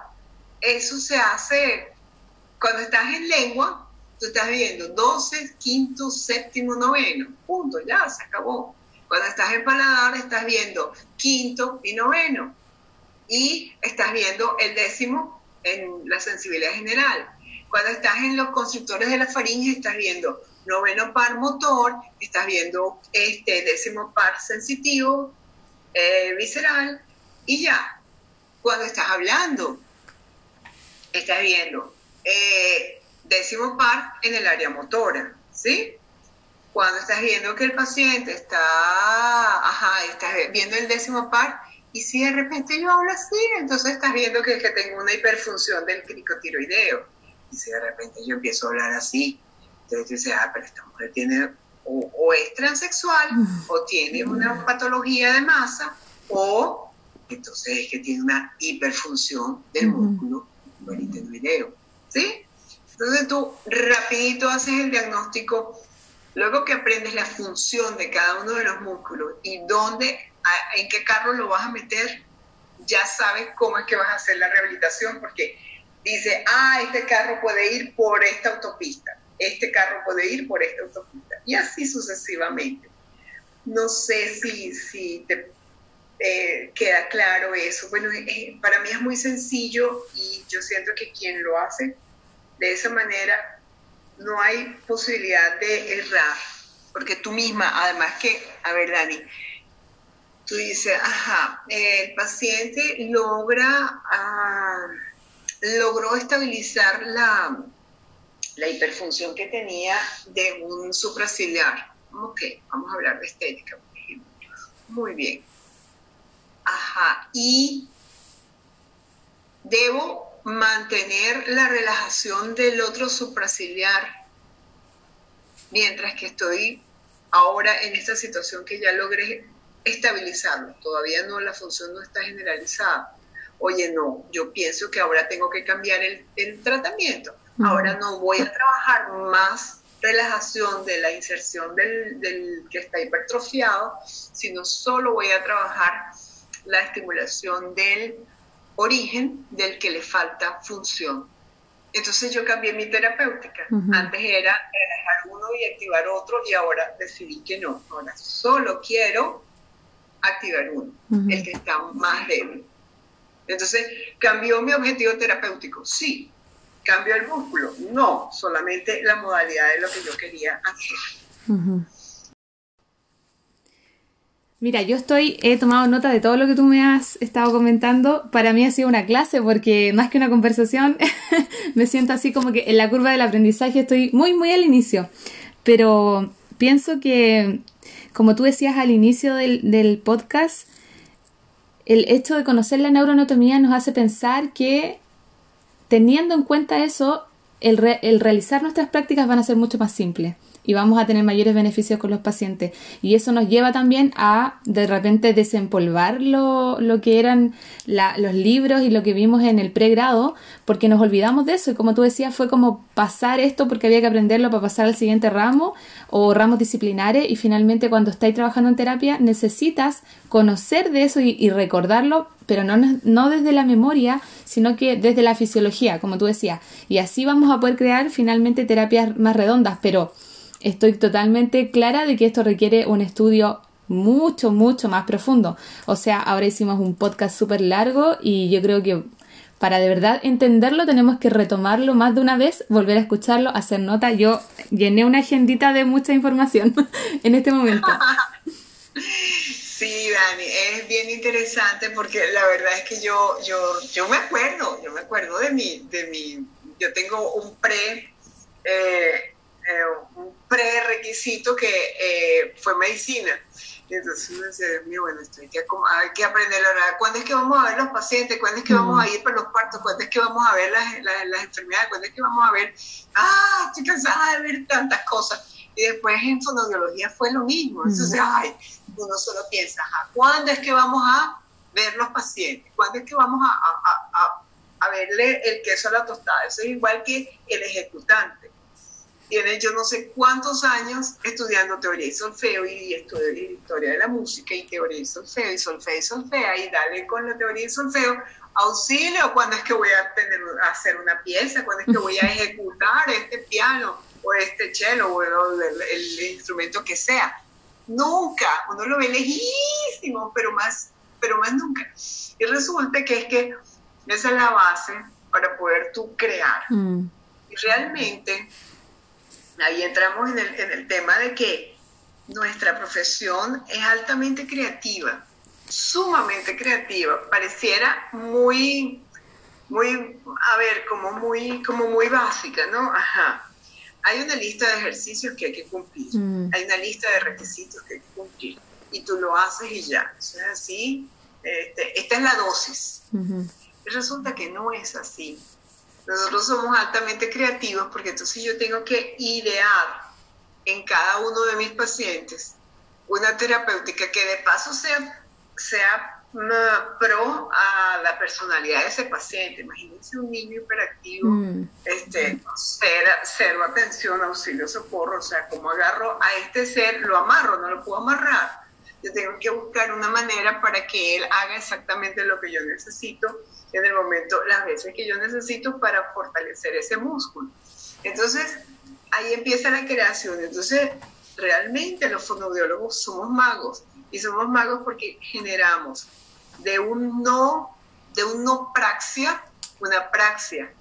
eso se hace cuando estás en lengua, tú estás viendo 12, quinto, séptimo, noveno, punto, ya, se acabó. Cuando estás en paladar, estás viendo quinto y noveno. Y estás viendo el décimo en la sensibilidad general. Cuando estás en los constructores de la faringe, estás viendo noveno par motor, estás viendo este décimo par sensitivo, eh, visceral, y ya. Cuando estás hablando, estás viendo eh, décimo par en el área motora, ¿sí? Cuando estás viendo que el paciente está, ajá, estás viendo el décimo par, y si de repente yo hablo así, entonces estás viendo que, que tengo una hiperfunción del cricotiroideo. Y si de repente yo empiezo a hablar así, entonces tú dices, ah, pero esta mujer tiene, o, es transexual, o tiene una patología de masa, o entonces es que tiene una hiperfunción del músculo video, ¿sí? Entonces tú rapidito haces el diagnóstico, luego que aprendes la función de cada uno de los músculos y dónde, en qué carro lo vas a meter, ya sabes cómo es que vas a hacer la rehabilitación, porque dice, ah, este carro puede ir por esta autopista, este carro puede ir por esta autopista, y así sucesivamente. No sé si, si te eh, queda claro eso. Bueno, eh, para mí es muy sencillo y yo siento que quien lo hace de esa manera no hay posibilidad de errar, porque tú misma, además que, a ver, Dani, tú dices, ajá, el paciente logra, ah, logró estabilizar la, la hiperfunción que tenía de un supraciliar. Ok, vamos a hablar de estética, por ejemplo. Muy bien. Ajá, y debo mantener la relajación del otro supraciliar mientras que estoy ahora en esta situación que ya logré estabilizarlo. Todavía no, la función no está generalizada. Oye, no, yo pienso que ahora tengo que cambiar el, tratamiento. Ahora no voy a trabajar más relajación de la inserción del, del que está hipertrofiado, sino solo voy a trabajar la estimulación del origen del que le falta función. Entonces yo cambié mi terapéutica. Antes era relajar uno y activar otro y ahora decidí que no. Ahora solo quiero activar uno, el que está más débil. Entonces, ¿cambió mi objetivo terapéutico? Sí. ¿Cambió el músculo? No, solamente la modalidad de lo que yo quería hacer. Mira, yo estoy, he tomado nota de todo lo que tú me has estado comentando. Para mí ha sido una clase porque más que una conversación, me siento así como que en la curva del aprendizaje estoy muy, muy al inicio. Pero pienso que, como tú decías al inicio del, del podcast, el hecho de conocer la neuroanatomía nos hace pensar que teniendo en cuenta eso, el, el realizar nuestras prácticas van a ser mucho más simples y vamos a tener mayores beneficios con los pacientes. Y eso nos lleva también a de repente desempolvar lo, lo que eran los libros y lo que vimos en el pregrado, porque nos olvidamos de eso. Y como tú decías, fue como pasar esto porque había que aprenderlo para pasar al siguiente ramo o ramos disciplinares. Y finalmente, cuando estáis trabajando en terapia, necesitas conocer de eso y, recordarlo, pero no, no desde la memoria, sino que desde la fisiología, como tú decías. Y así vamos a poder crear finalmente terapias más redondas, pero estoy totalmente clara de que esto requiere un estudio mucho, mucho más profundo. O sea, ahora hicimos un podcast súper largo y yo creo que para de verdad entenderlo tenemos que retomarlo más de una vez, volver a escucharlo, hacer nota. Yo llené una agendita de mucha información en este momento. Sí, Dani, es bien interesante porque la verdad es que yo, yo, yo me acuerdo, yo me acuerdo de mi, de mi, yo tengo un pre, eh, prerequisito que eh, fue medicina. Entonces uno decía, Dios mío, bueno, esto hay que, hay que aprender la verdad. ¿Cuándo es que vamos a ver los pacientes? ¿Cuándo es que vamos a ir por los partos? ¿Cuándo es que vamos a ver las, las, enfermedades? ¿Cuándo es que vamos a ver, ah, estoy cansada de ver tantas cosas? Y después en fonoaudiología fue lo mismo. Entonces, ay, uno solo piensa, ¿cuándo es que vamos a ver los pacientes? ¿Cuándo es que vamos a, a, a, a verle el queso a la tostada? Eso es igual que el ejecutante tiene yo no sé cuántos años estudiando teoría y solfeo y estudio historia de la música y teoría y solfeo y solfeo y solfea y dale con la teoría y solfeo auxilio cuando es que voy a, tener, a hacer una pieza, cuando es que voy a ejecutar este piano, o este cello o el, instrumento que sea. Nunca, uno lo ve lejísimo, pero más, pero más nunca. Y resulta que es que esa es la base para poder tú crear. Mm. Y realmente, ahí entramos en el, en el tema de que nuestra profesión es altamente creativa, sumamente creativa. Pareciera muy, muy, a ver, como muy, como muy básica, ¿no? Ajá. Hay una lista de ejercicios que hay que cumplir, mm. hay una lista de requisitos que hay que cumplir y tú lo haces y ya. O sea, así, este, esta es la dosis. Resulta que no es así. Nosotros somos altamente creativos porque entonces yo tengo que idear en cada uno de mis pacientes una terapéutica que de paso sea, sea pro a la personalidad de ese paciente. Imagínense un niño hiperactivo, mm. este, cero, cero, atención, auxilio, socorro. O sea, como agarro a este ser, lo amarro, no lo puedo amarrar. Yo tengo que buscar una manera para que él haga exactamente lo que yo necesito en el momento, las veces que yo necesito para fortalecer ese músculo. Entonces, ahí empieza la creación. Entonces, realmente los fonoaudiólogos somos magos y somos magos porque generamos de un no, de un no praxia, una praxia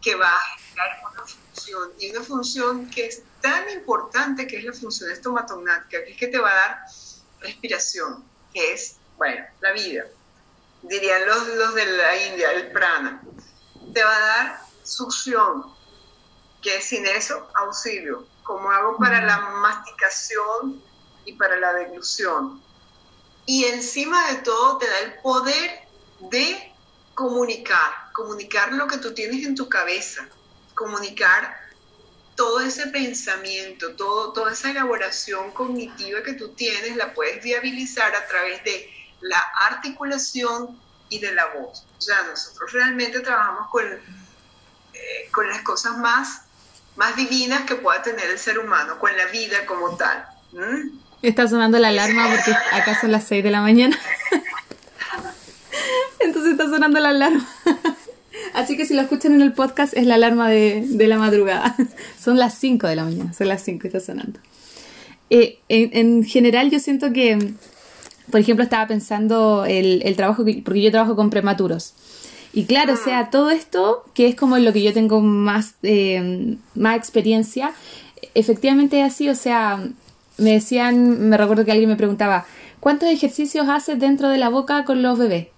que va a generar una función y una función que es tan importante que es la función estomatognática, que es que te va a dar respiración, que es, bueno, la vida. Dirían los, los de la India, el prana. Te va a dar succión, que sin eso, auxilio, como hago para la masticación y para la deglución. Y encima de todo te da el poder de comunicar, comunicar lo que tú tienes en tu cabeza, comunicar todo ese pensamiento, todo, toda esa elaboración cognitiva que tú tienes, la puedes viabilizar a través de la articulación y de la voz. O sea, nosotros realmente trabajamos con, eh, con las cosas más más divinas que pueda tener el ser humano, con la vida como tal. Está sonando la alarma porque acá son las 6 de la mañana. Entonces está sonando la alarma. Así que si lo escuchan en el podcast es la alarma de, la madrugada. Son las 5 de la mañana, son las 5 y está sonando. Eh, en, general yo siento que, por ejemplo, estaba pensando el, el trabajo, porque yo trabajo con prematuros. Y claro, o sea, ah. todo esto, que es como lo que yo tengo más, eh, más experiencia, efectivamente es así, o sea, me decían, me recuerdo que alguien me preguntaba, ¿cuántos ejercicios haces dentro de la boca con los bebés?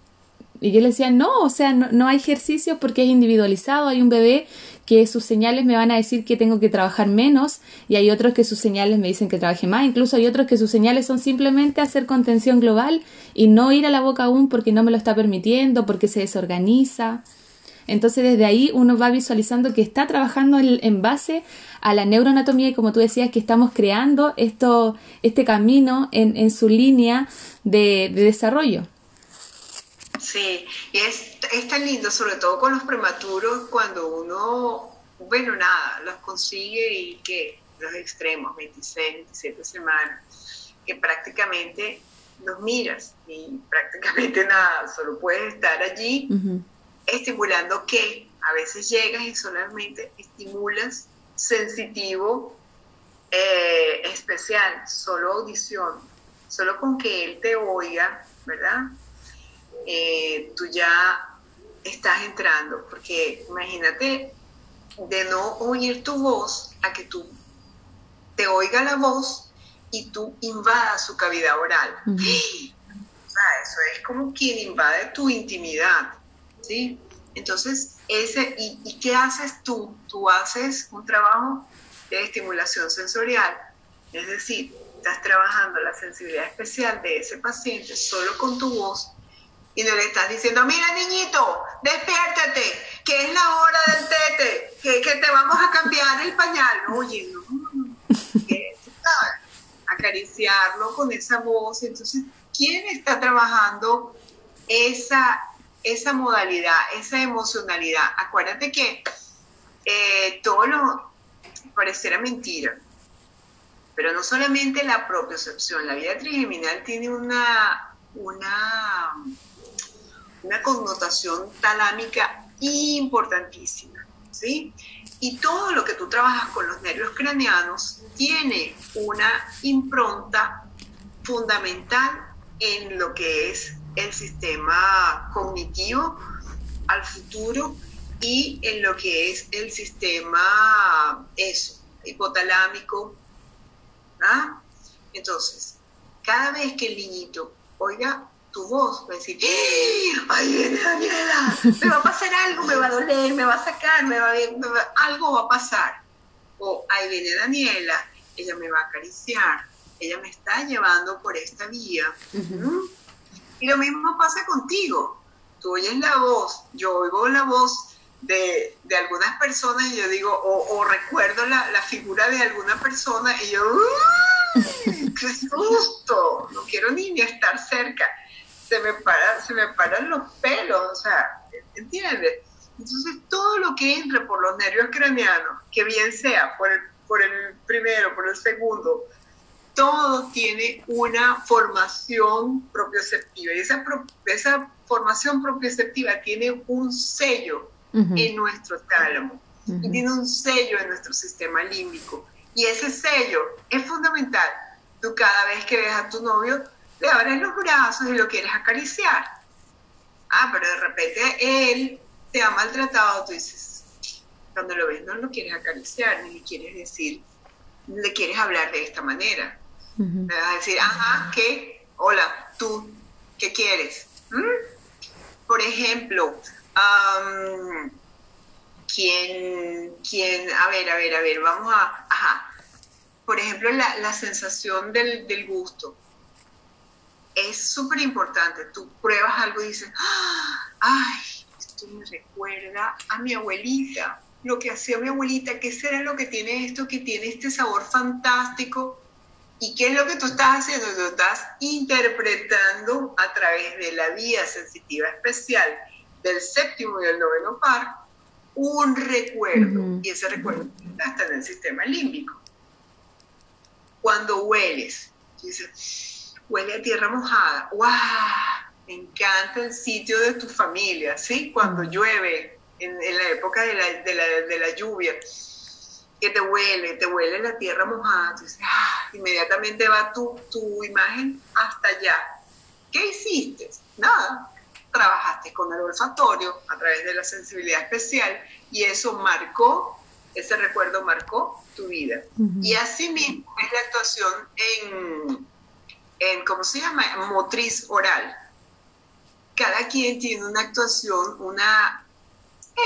Y yo le decía, no, o sea, no, no hay ejercicios porque es individualizado, hay un bebé que sus señales me van a decir que tengo que trabajar menos y hay otros que sus señales me dicen que trabaje más, incluso hay otros que sus señales son simplemente hacer contención global y no ir a la boca aún porque no me lo está permitiendo, porque se desorganiza. Entonces desde ahí uno va visualizando que está trabajando en, base a la neuroanatomía y como tú decías que estamos creando esto, este camino en, su línea de desarrollo. Sí, y es, es tan lindo, sobre todo con los prematuros, cuando uno, bueno, nada, los consigue y que los extremos, 26, 27 semanas, que prácticamente los miras y prácticamente nada, solo puedes estar allí estimulando que a veces llegas y solamente estimulas sensitivo eh, especial, solo audición, solo con que él te oiga, ¿verdad? Eh, tú ya estás entrando, porque imagínate de no oír tu voz a que tú te oiga la voz y tú invadas su cavidad oral. eso es como quien invade tu intimidad, ¿sí? Entonces, ese, y, ¿y qué haces tú? Tú haces un trabajo de estimulación sensorial, es decir, estás trabajando la sensibilidad especial de ese paciente solo con tu voz y no le estás diciendo, mira niñito, despiértate, que es la hora del tete, que, que te vamos a cambiar el pañal. Oye, no, acariciarlo con esa voz. Entonces, ¿quién está trabajando esa, esa modalidad, esa emocionalidad? Acuérdate que eh, todo lo pareciera mentira, pero no solamente la propiocepción, la vida trigeminal tiene una, una una connotación talámica importantísima. ¿sí? Y todo lo que tú trabajas con los nervios craneanos tiene una impronta fundamental en lo que es el sistema cognitivo al futuro y en lo que es el sistema eso, hipotalámico. ¿ah? Entonces, cada vez que el niñito oiga tu voz, va a decir. ¡ay, viene Daniela! Me va a pasar algo, me va a doler, me va a sacar, me va, algo va a pasar. O ahí viene Daniela, ella me va a acariciar, ella me está llevando por esta vía. Y lo mismo pasa contigo. Tú oyes la voz, yo oigo la voz de, algunas personas y yo digo, o, recuerdo la, la, figura de alguna persona y yo, ¡qué susto! No quiero ni, ni estar cerca se me, para, se me paran los pelos, o sea, ¿entiendes? Entonces todo lo que entre por los nervios craneanos, que bien sea por el, por el primero, por el segundo, todo tiene una formación propioceptiva y esa, esa formación propioceptiva tiene un sello en nuestro tálamo. Y tiene un sello en nuestro sistema límbico. Y ese sello es fundamental. Tú cada vez que ves a tu novio le abres los brazos y lo quieres acariciar. Ah, pero de repente él te ha maltratado, tú dices, cuando lo ves no lo quieres acariciar, ni le quieres decir, le quieres hablar de esta manera. Le vas a decir, ajá, ¿qué? Hola, tú, ¿qué quieres? ¿Mm? Por ejemplo, ¿quién, quién, a ver, a ver, a ver, vamos a, ajá, por ejemplo, la, la sensación del, del gusto es súper importante. Tú pruebas algo y dices, ay, esto me recuerda a mi abuelita, lo que hacía mi abuelita, ¿qué será lo que tiene esto, que tiene este sabor fantástico? ¿Y qué es lo que tú estás haciendo? Tú estás interpretando a través de la vía sensitiva especial del séptimo y del noveno par un recuerdo, y ese recuerdo está en el sistema límbico. Cuando hueles, dices, huele a tierra mojada. ¡Wow! Me encanta el sitio de tu familia, ¿sí? Cuando llueve, en, la época de la, de, la, lluvia, que te huele, te huele la tierra mojada. Entonces, ¡ah! inmediatamente va tu, tu imagen hasta allá. ¿Qué hiciste? Nada. Trabajaste con el olfatorio a través de la sensibilidad especial y eso marcó, ese recuerdo marcó tu vida. Y así mismo es la actuación en en, ¿cómo se llama? Motriz oral. Cada quien tiene una actuación, una,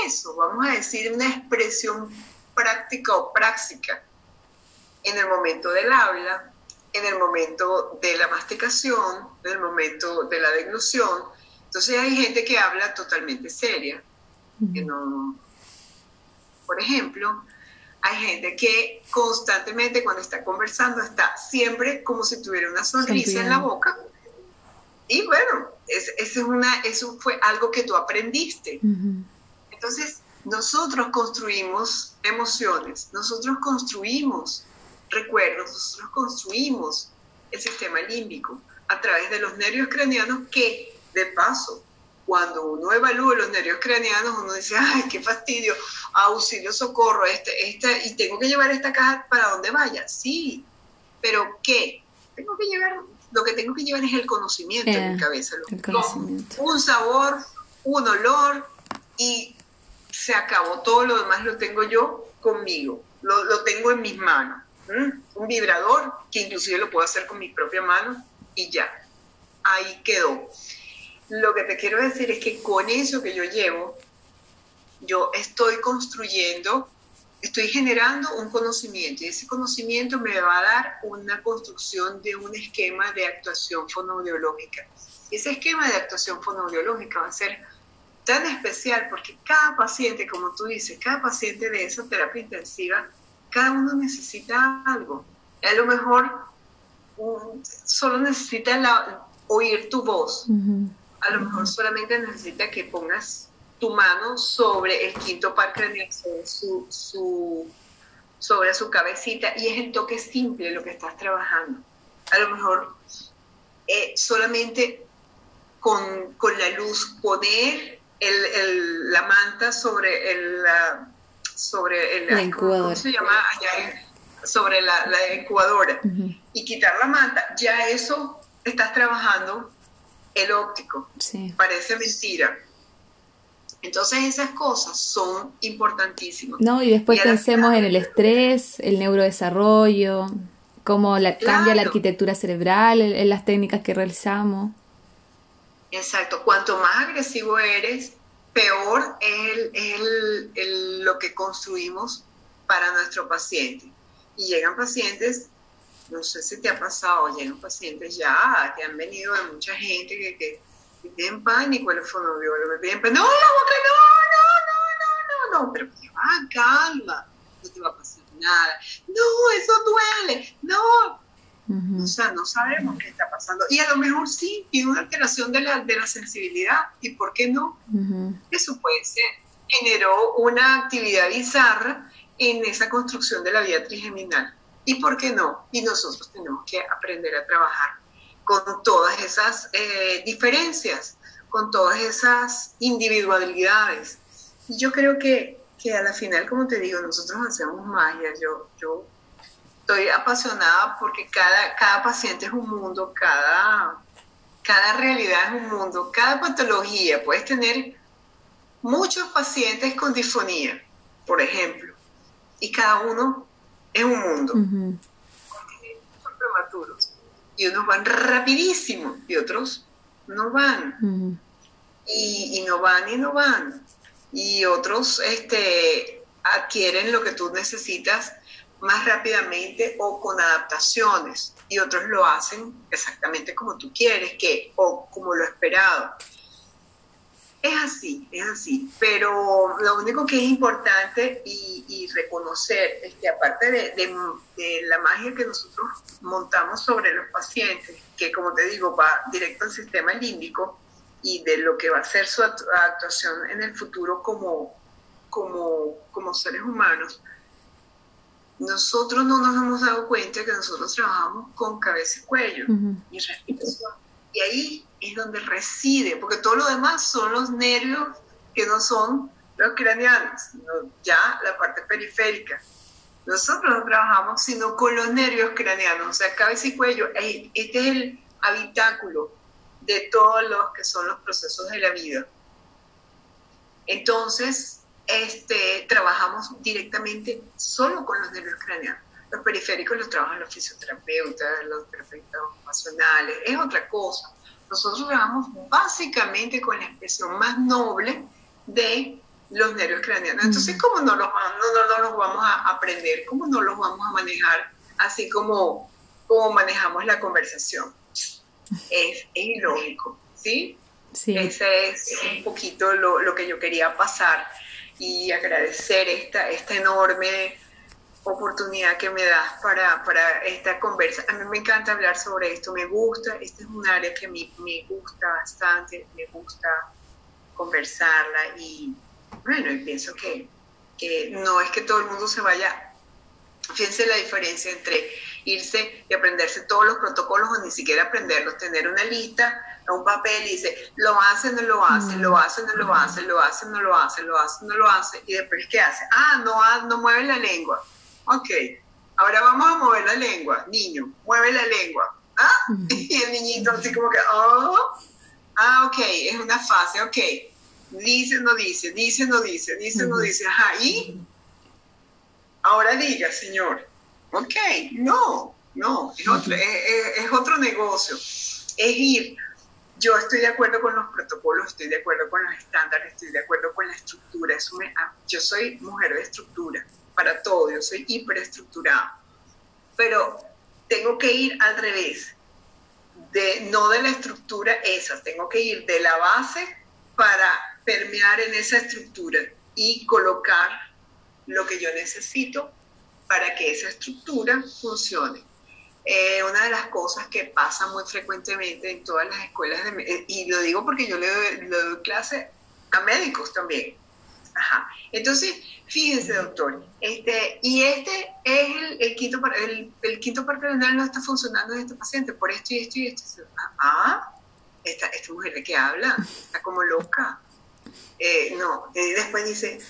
eso, vamos a decir, una expresión práctica o práctica en el momento del habla, en el momento de la masticación, en el momento de la deglución. Entonces hay gente que habla totalmente seria, que no, por ejemplo, hay gente que constantemente cuando está conversando está siempre como si tuviera una sonrisa en la boca. Y bueno, es, es, una, eso fue algo que tú aprendiste. Entonces, nosotros construimos emociones, nosotros construimos recuerdos, nosotros construimos el sistema límbico a través de los nervios craneanos que, de paso, cuando uno evalúa los nervios craneanos, uno dice, ay, qué fastidio, auxilio, socorro, este, este, y tengo que llevar esta caja para donde vaya. Sí, pero ¿qué? Tengo que llevar, lo que tengo que llevar es el conocimiento en mi eh, cabeza. un sabor, un olor, y se acabó. Todo lo demás lo tengo yo conmigo, lo, tengo en mis manos. Un vibrador, que inclusive lo puedo hacer con mis propias manos, y ya, ahí quedó. Lo que te quiero decir es que con eso que yo llevo, yo estoy construyendo, estoy generando un conocimiento y ese conocimiento me va a dar una construcción de un esquema de actuación fonoaudiológica. Ese esquema de actuación fonoaudiológica va a ser tan especial porque cada paciente, como tú dices, cada paciente de esa terapia intensiva, cada uno necesita algo. A lo mejor solo necesita oír tu voz a lo mejor solamente necesita que pongas tu mano sobre el quinto par craneal, sobre su, sobre su cabecita, y es el toque simple lo que estás trabajando. A lo mejor eh, solamente con, la luz poner el, la manta sobre el, sobre el, la incubadora. ¿cómo se llama? sobre la, incubadora y quitar la manta, ya eso estás trabajando el óptico. Parece mentira. Entonces esas cosas son importantísimas. No, y después pensemos en el estrés, el neurodesarrollo, cómo la, cambia la arquitectura cerebral en, las técnicas que realizamos. Exacto, cuanto más agresivo eres, peor es el, lo que construimos para nuestro paciente. Y llegan pacientes, no sé si te ha pasado, llegan pacientes ya que han venido de mucha gente que, que, tienen pánico, el fonoaudiólogo, no, la boca, no, no, no, no, no, no, pero que va, calma, no te va a pasar nada, no, eso duele, no, o sea, no sabemos qué está pasando. Y a lo mejor sí, tiene una alteración de la, de la sensibilidad. ¿Y por qué no? Eso puede ser. Generó una actividad bizarra en esa construcción de la vía trigeminal. ¿Y por qué no? Y nosotros tenemos que aprender a trabajar con todas esas eh, diferencias, con todas esas individualidades. Y yo creo que, que a la final, como te digo, nosotros hacemos magia. Yo, yo estoy apasionada porque cada, cada paciente es un mundo, cada, cada realidad es un mundo, cada patología. Puedes tener muchos pacientes con disfonía, por ejemplo, y cada uno es un mundo. Son prematuros. Y unos van rapidísimo y otros no van. y, y, no van y no van. Y otros este, adquieren lo que tú necesitas más rápidamente o con adaptaciones y otros lo hacen exactamente como tú quieres que o como lo esperado. Es así, es así, pero lo único que es importante y, reconocer es que aparte de, la magia que nosotros montamos sobre los pacientes, que como te digo va directo al sistema límbico y de lo que va a ser su actuación en el futuro como, como, como seres humanos, nosotros no nos hemos dado cuenta que nosotros trabajamos con cabeza y cuello y respiración. Y ahí es donde reside, porque todo lo demás son los nervios que no son los craneanos, sino ya la parte periférica. Nosotros no trabajamos sino con los nervios craneanos, o sea, cabeza y cuello. Este es el habitáculo de todos los que son los procesos de la vida. Entonces, este, trabajamos directamente solo con los nervios craneanos. Los periféricos los trabajan los fisioterapeutas, los terapeutas ocupacionales, es otra cosa. Nosotros trabajamos básicamente con la expresión más noble de los nervios craneanos. Entonces, ¿cómo no los, no, no, los vamos a aprender? ¿Cómo no los vamos a manejar así como, como manejamos la conversación? Es, es ilógico, ¿sí? Sí. Ese es un poquito lo, lo que yo quería pasar y agradecer esta, esta enorme oportunidad que me das para, para, esta conversa. A mí me encanta hablar sobre esto, me gusta, este es un área que me, me gusta bastante, me gusta conversarla y bueno, y pienso que, que no es que todo el mundo se vaya, fíjense la diferencia entre irse y aprenderse todos los protocolos o ni siquiera aprenderlos, tener una lista un papel y dice, lo hace, no lo hace, lo hace, no lo hace, lo hace, no lo hace, lo hace, no lo hace, y después ¿qué hace? Ah, no, no mueve la lengua. Ok, ahora vamos a mover la lengua, niño, mueve la lengua. ¿Ah? Y el niñito así como que, oh, ah, ok, es una fase, ok. Dice, no dice, dice, no dice, dice, no dice, ajá, y ahora diga, señor, ok, no, no, es otro, es otro negocio, es ir. Yo estoy de acuerdo con los protocolos, estoy de acuerdo con los estándares, estoy de acuerdo con la estructura. Ah, yo soy mujer de estructura para todo, yo soy hiperestructurada. Pero tengo que ir al revés, de, no de la estructura esa, tengo que ir de la base para permear en esa estructura y colocar lo que yo necesito para que esa estructura funcione. Eh, una de las cosas que pasa muy frecuentemente en todas las escuelas, de, eh, y lo digo porque yo le doy, clase a médicos también. Entonces, fíjense, doctor, este, y este es el, quinto, el, el quinto parte renal no está funcionando en este paciente por esto y esto y esto. Ah, esta, esta mujer de que habla, está como loca. Eh, no, y después dice,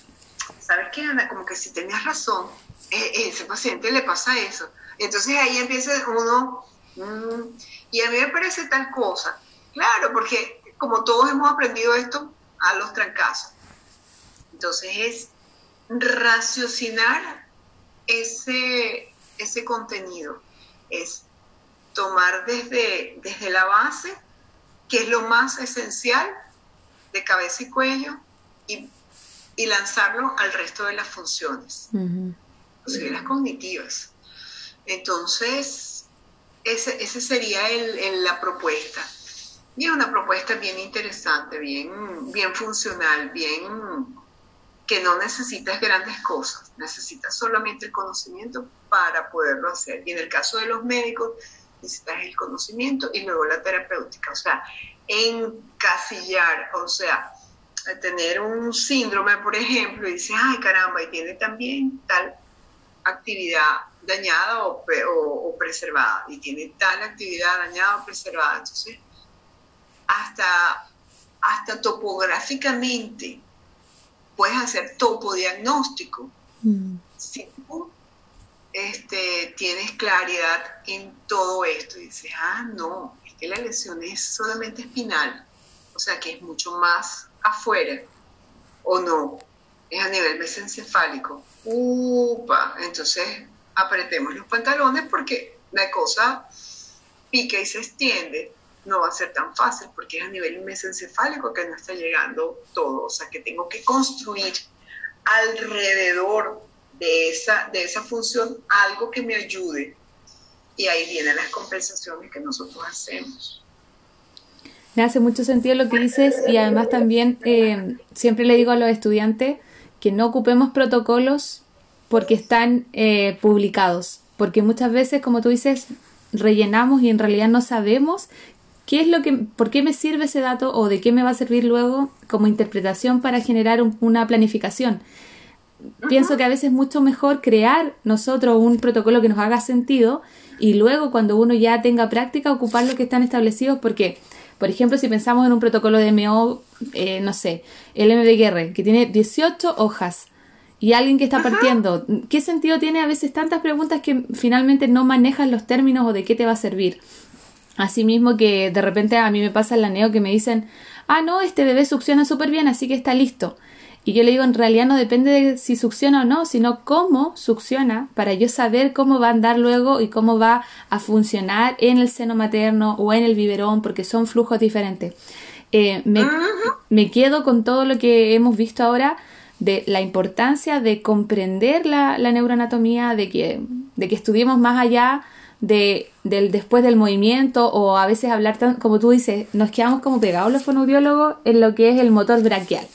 ¿sabes qué, Ana? Como que si tenías razón, eh, ese paciente le pasa eso. Entonces ahí empieza uno, mm, y a mí me parece tal cosa. Claro, porque como todos hemos aprendido esto a los trancazos. Entonces es raciocinar ese, ese contenido, es tomar desde, desde la base, que es lo más esencial, de cabeza y cuello, y, lanzarlo al resto de las funciones, las cognitivas. Entonces, ese, ese sería el, la propuesta. Y es una propuesta bien interesante, bien, bien funcional, bien que no necesitas grandes cosas, necesitas solamente el conocimiento para poderlo hacer. Y en el caso de los médicos, necesitas el conocimiento y luego la terapéutica. O sea, encasillar, o sea, tener un síndrome, por ejemplo, y dices, ay caramba, y tiene también tal actividad dañada o, o, preservada, y tiene tal actividad dañada o preservada. Entonces, hasta, hasta topográficamente puedes hacer topodiagnóstico. Mm. Si tú este, tienes claridad en todo esto y dices, ah, no, es que la lesión es solamente espinal, o sea que es mucho más afuera, o no, es a nivel mesencefálico. Upa, entonces apretemos los pantalones porque la cosa pica y se extiende. No va a ser tan fácil porque es a nivel mesencefálico que no está llegando todo. O sea que tengo que construir alrededor de esa, de esa función algo que me ayude. Y ahí vienen las compensaciones que nosotros hacemos. Me hace mucho sentido lo que dices y además también eh, siempre le digo a los estudiantes que no ocupemos protocolos porque están eh, publicados, porque muchas veces, como tú dices, rellenamos y en realidad no sabemos qué es lo que, por qué me sirve ese dato o de qué me va a servir luego como interpretación para generar una planificación pienso que a veces es mucho mejor crear nosotros un protocolo que nos haga sentido y luego cuando uno ya tenga práctica ocupar lo que están establecidos porque, por ejemplo, si pensamos en un protocolo de MO, eh, no sé, el MBGR, que tiene 18 hojas y alguien que está partiendo, ¿qué sentido tiene a veces tantas preguntas que finalmente no manejas los términos o de qué te va a servir? Asimismo que de repente a mí me pasa en la neo que me dicen, ah, no, este bebé succiona súper bien, así que está listo. Y yo le digo, en realidad no depende de si succiona o no, sino cómo succiona para yo saber cómo va a andar luego y cómo va a funcionar en el seno materno o en el biberón, porque son flujos diferentes. Eh, me, me, quedo con todo lo que hemos visto ahora de la importancia de comprender la, la neuroanatomía, de que, de que estudiemos más allá de, del después del movimiento o a veces hablar, tan, como tú dices, nos quedamos como pegados los fonoaudiólogos en lo que es el motor braquial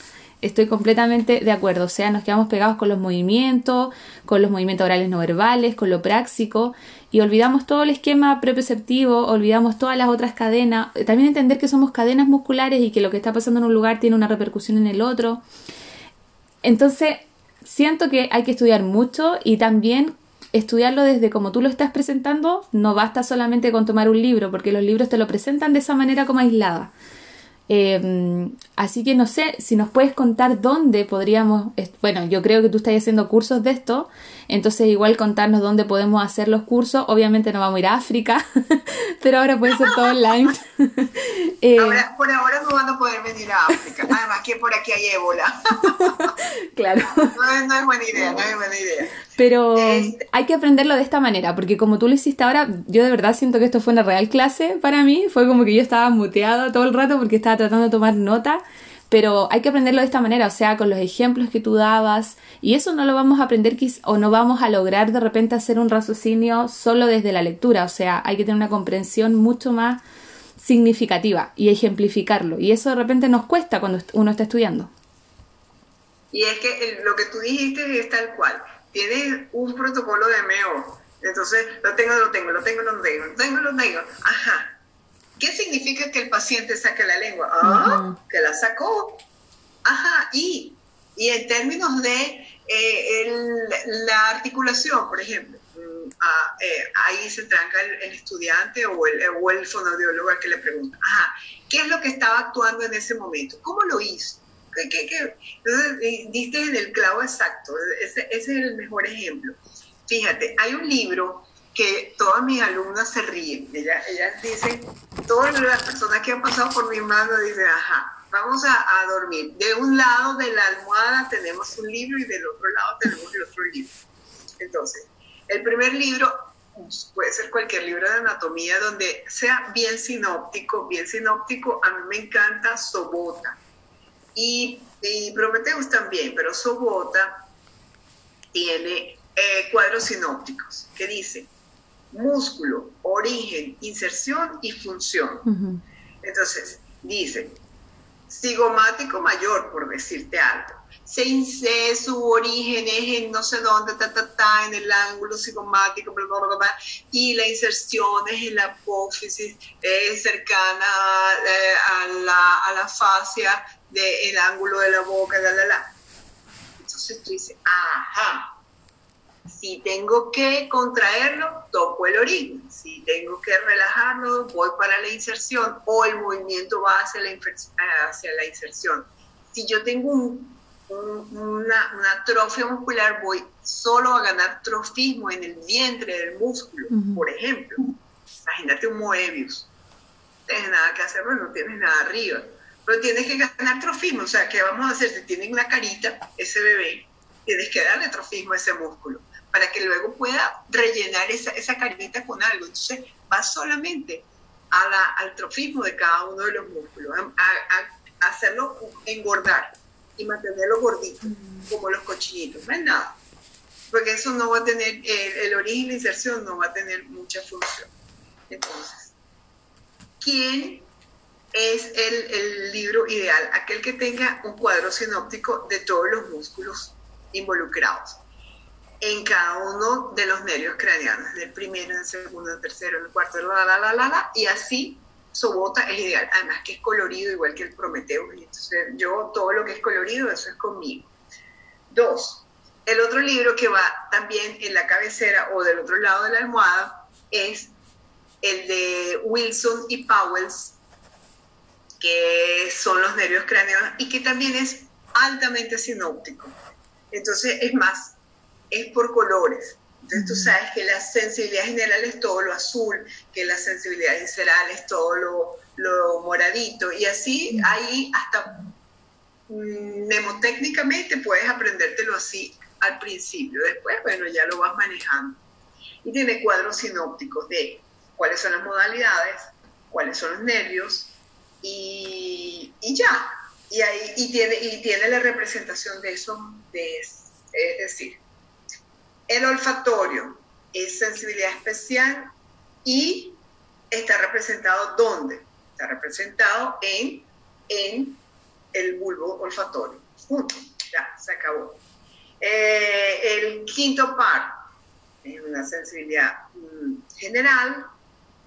estoy completamente de acuerdo. O sea, nos quedamos pegados con los movimientos, con los movimientos orales no verbales, con lo práctico y olvidamos todo el esquema preperceptivo, olvidamos todas las otras cadenas. También entender que somos cadenas musculares y que lo que está pasando en un lugar tiene una repercusión en el otro. Entonces, siento que hay que estudiar mucho y también estudiarlo desde como tú lo estás presentando. No basta solamente con tomar un libro, porque los libros te lo presentan de esa manera como aislada. Em, así que no sé si nos puedes contar dónde podríamos, bueno, yo creo que tú estás haciendo cursos de esto, entonces igual contarnos dónde podemos hacer los cursos. Obviamente no vamos a ir a África, pero ahora puede ser todo online. Eh, por ahora no van a poder venir a África, además que por aquí hay ébola. claro. No, no, es buena idea, no es buena idea. Pero este hay que aprenderlo de esta manera, porque como tú lo hiciste ahora, yo de verdad siento que esto fue una real clase para mí. Fue como que yo estaba muteada todo el rato porque estaba tratando de tomar nota. Pero hay que aprenderlo de esta manera, o sea, con los ejemplos que tú dabas. Y eso no lo vamos a aprender o no vamos a lograr de repente hacer un raciocinio solo desde la lectura. O sea, hay que tener una comprensión mucho más significativa y ejemplificarlo. Y eso de repente nos cuesta cuando uno está estudiando. Y es que lo que tú dijiste es tal cual tienes un protocolo de MEO. Entonces, lo tengo, lo tengo, lo tengo, lo tengo, lo tengo, lo tengo. Ajá. ¿Qué significa que el paciente saque la lengua? Ah, que la sacó. Ajá. Y, y en términos de eh, la articulación, por ejemplo, mm, ah, eh, ahí se tranca el, estudiante o el, o el fonodiólogo que le pregunta, ajá, ¿qué es lo que estaba actuando en ese momento? ¿Cómo lo hizo? Entonces, diste en el clavo exacto, ese, es el mejor ejemplo. Fíjate, hay un libro que todas mis alumnas se ríen. Ellas, ellas dicen, todas las personas que han pasado por mi mano dicen, ajá, vamos a, dormir. De un lado de la almohada tenemos un libro y del otro lado tenemos el otro libro. Entonces, el primer libro puede ser cualquier libro de anatomía donde sea bien sinóptico, bien sinóptico, a mí me encanta Sobota. Y, y Prometheus también, pero Sobota tiene eh, cuadros sinópticos que dice músculo, origen, inserción y función. Entonces, dice, cigomático mayor, por decirte algo. Se su origen es en no sé dónde, ta, ta, ta, en el ángulo cigomático, y la inserción es en la apófisis cercana eh, a, la, a la fascia del ángulo de la boca, la, la, la. Entonces tú dices, ajá, si tengo que contraerlo, toco el origen. Si tengo que relajarlo, voy para la inserción o el movimiento va hacia la, hacia la inserción. Si yo tengo una, una, atrofia muscular, voy solo a ganar trofismo en el vientre del músculo, por ejemplo. Imagínate un Moebius. No tienes nada que hacer, no tienes nada arriba. Pero tienes que ganar trofismo. O sea, ¿qué vamos a hacer? Si tiene una carita, ese bebé, tienes que darle trofismo a ese músculo para que luego pueda rellenar esa, esa carita con algo. Entonces, va solamente a la, al trofismo de cada uno de los músculos, a, hacerlo engordar y mantenerlo gordito, como los cochinitos, no es nada. Porque eso no va a tener, el, origen y la inserción no va a tener mucha función. Entonces, ¿quién es el, el, libro ideal? Aquel que tenga un cuadro sinóptico de todos los músculos involucrados en cada uno de los nervios craneanos, del primero, del segundo, del tercero, del cuarto, la, la, la, la, la, y así Sobota es ideal, además que es colorido igual que el Prometeo, entonces yo todo lo que es colorido, eso es conmigo. Dos, el otro libro que va también en la cabecera o del otro lado de la almohada es el de Wilson y Powells, que son los nervios craneanos y que también es altamente sinóptico. Entonces es más, es por colores. Entonces tú sabes que la sensibilidad general es todo lo azul, que la sensibilidad visceral es todo lo, lo moradito. Y así ahí hasta mm, mnemotécnicamente puedes aprendértelo así al principio. Después, bueno, ya lo vas manejando. Y tiene cuadros sinópticos de cuáles son las modalidades, cuáles son los nervios y, y ya. Y, ahí, y, tiene, y tiene la representación de eso, de, es decir, el olfatorio es sensibilidad especial y está representado ¿dónde? Está representado en, en el bulbo olfatorio. ya, se acabó. Eh, el quinto par es una sensibilidad mm, general,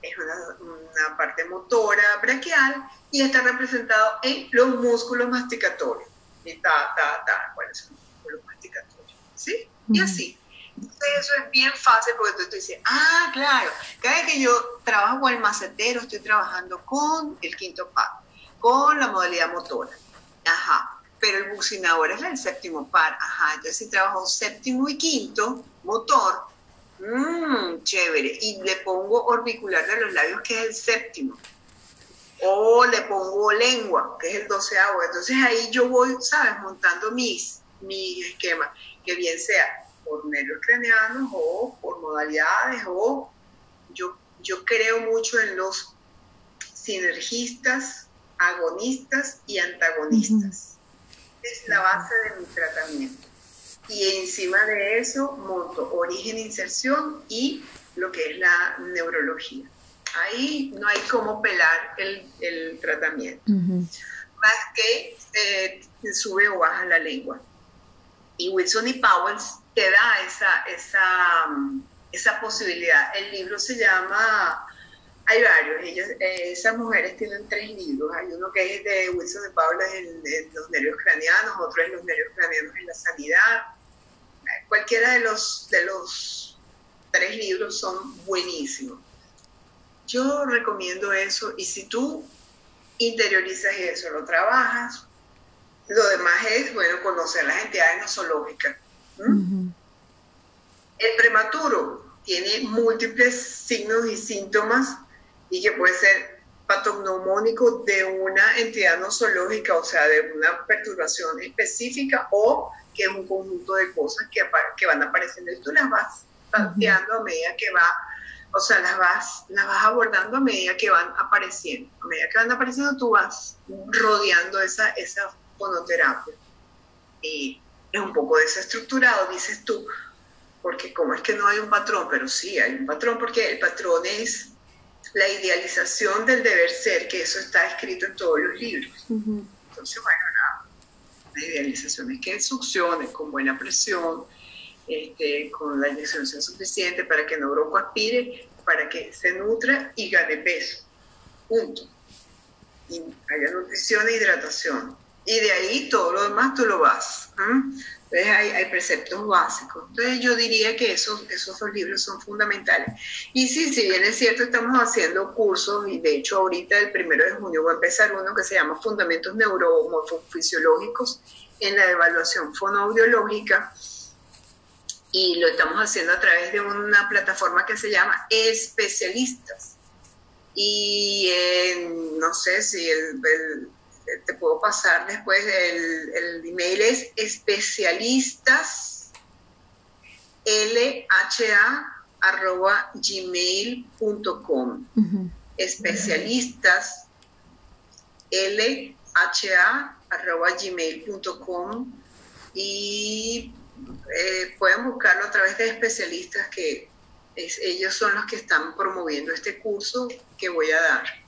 es una, parte motora braquial y está representado en los músculos masticatorios. Y ta, ta, ta, ¿cuáles son los músculos masticatorios? ¿Sí? Y así. Entonces eso es bien fácil porque tú, dices, ah, claro, cada vez que yo trabajo con el macetero, estoy trabajando con el quinto par, con la modalidad motora. Ajá, pero el bucinador es el séptimo par. Ajá, entonces si trabajo séptimo y quinto, motor, mmm, chévere. Y le pongo orbicular de los labios, que es el séptimo. O le pongo lengua, que es el doceavo. Entonces ahí yo voy, ¿sabes? Montando mis, mis esquemas, que bien sea por nervios craneanos o por modalidades o yo, yo creo mucho en los sinergistas, agonistas y antagonistas. Es la base de mi tratamiento. Y encima de eso monto origen, inserción y lo que es la neurología. Ahí no hay cómo pelar el, tratamiento. Más que eh, sube o baja la lengua. Y Wilson y Powells te da esa, esa, esa posibilidad. El libro se llama, hay varios, ellas, eh, esas mujeres tienen tres libros, hay uno que es de Wilson de Paula en, los nervios craneanos, otro es los nervios craneanos en la sanidad. Cualquiera de los, de los tres libros son buenísimos. Yo recomiendo eso y si tú interiorizas eso, lo trabajas, lo demás es, bueno, conocer las entidades nosológicas. El prematuro tiene múltiples signos y síntomas y que puede ser patognomónico de una entidad nosológica, o sea, de una perturbación específica o que es un conjunto de cosas que, que van apareciendo y tú las vas planteando a medida que va, o sea, las vas, las vas abordando a medida que van apareciendo. A medida que van apareciendo, tú vas rodeando esa, esa fonoterapia. Y es un poco desestructurado, dices tú, porque como es que no hay un patrón, pero sí hay un patrón, porque el patrón es la idealización del deber ser, que eso está escrito en todos los libros. Entonces, bueno, la idealización es que succione con buena presión, este, con la inyección suficiente para que no aspire, para que se nutra y gane peso. Punto. Y haya nutrición e hidratación. Y de ahí todo lo demás tú lo vas. Entonces hay, preceptos básicos. Entonces yo diría que esos, esos dos libros son fundamentales. Y sí, si bien es cierto, estamos haciendo cursos y de hecho ahorita el primero de junio va a empezar uno que se llama Fundamentos Neuromorfofisiológicos en la evaluación fonoaudiológica y lo estamos haciendo a través de una plataforma que se llama Especialistas. Y no sé si el te puedo pasar después, el, el email es especialistas lha arroba gmail.com especialistas lha arroba gmail.com y eh, pueden buscarlo a través de especialistas que ellos son los que están promoviendo este curso que voy a dar.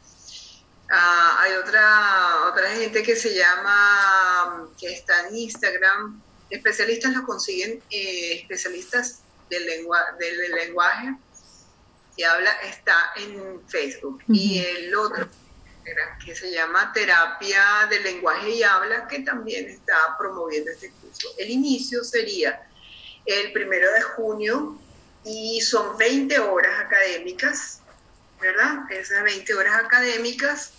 Ah, hay otra, otra gente que se llama, que está en Instagram, especialistas lo consiguen, eh, especialistas del, lengua, del lenguaje que habla, está en Facebook. Y el otro, que se llama Terapia del Lenguaje y Habla, que también está promoviendo este curso. El inicio sería el primero de junio y son 20 horas académicas, ¿verdad? Esas 20 horas académicas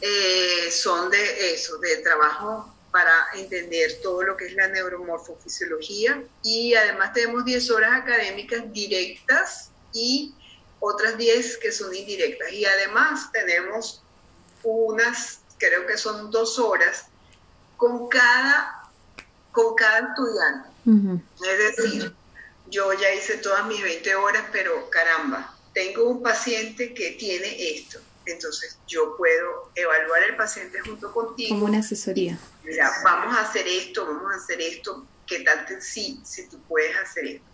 eh, son de eso, de trabajo para entender todo lo que es la neuromorfofisiología. Y además tenemos 10 horas académicas directas y otras 10 que son indirectas. Y además tenemos unas, creo que son dos horas con cada, con cada estudiante. Es decir, yo ya hice todas mis 20 horas, pero caramba, tengo un paciente que tiene esto entonces yo puedo evaluar el paciente junto contigo. Como una asesoría. Mira, vamos a hacer esto, vamos a hacer esto, ¿qué tal sí, si tú puedes hacer esto?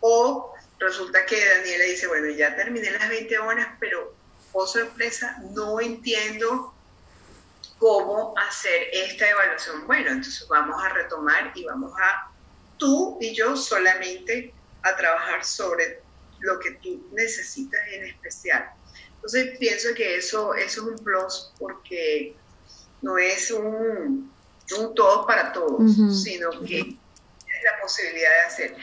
O resulta que Daniela dice, bueno, ya terminé las 20 horas, pero, oh sorpresa, no entiendo cómo hacer esta evaluación. Bueno, entonces vamos a retomar y vamos a, tú y yo solamente, a trabajar sobre lo que tú necesitas en especial. Entonces pienso que eso, eso es un plus porque no es un, un todo para todos, sino que es la posibilidad de hacer.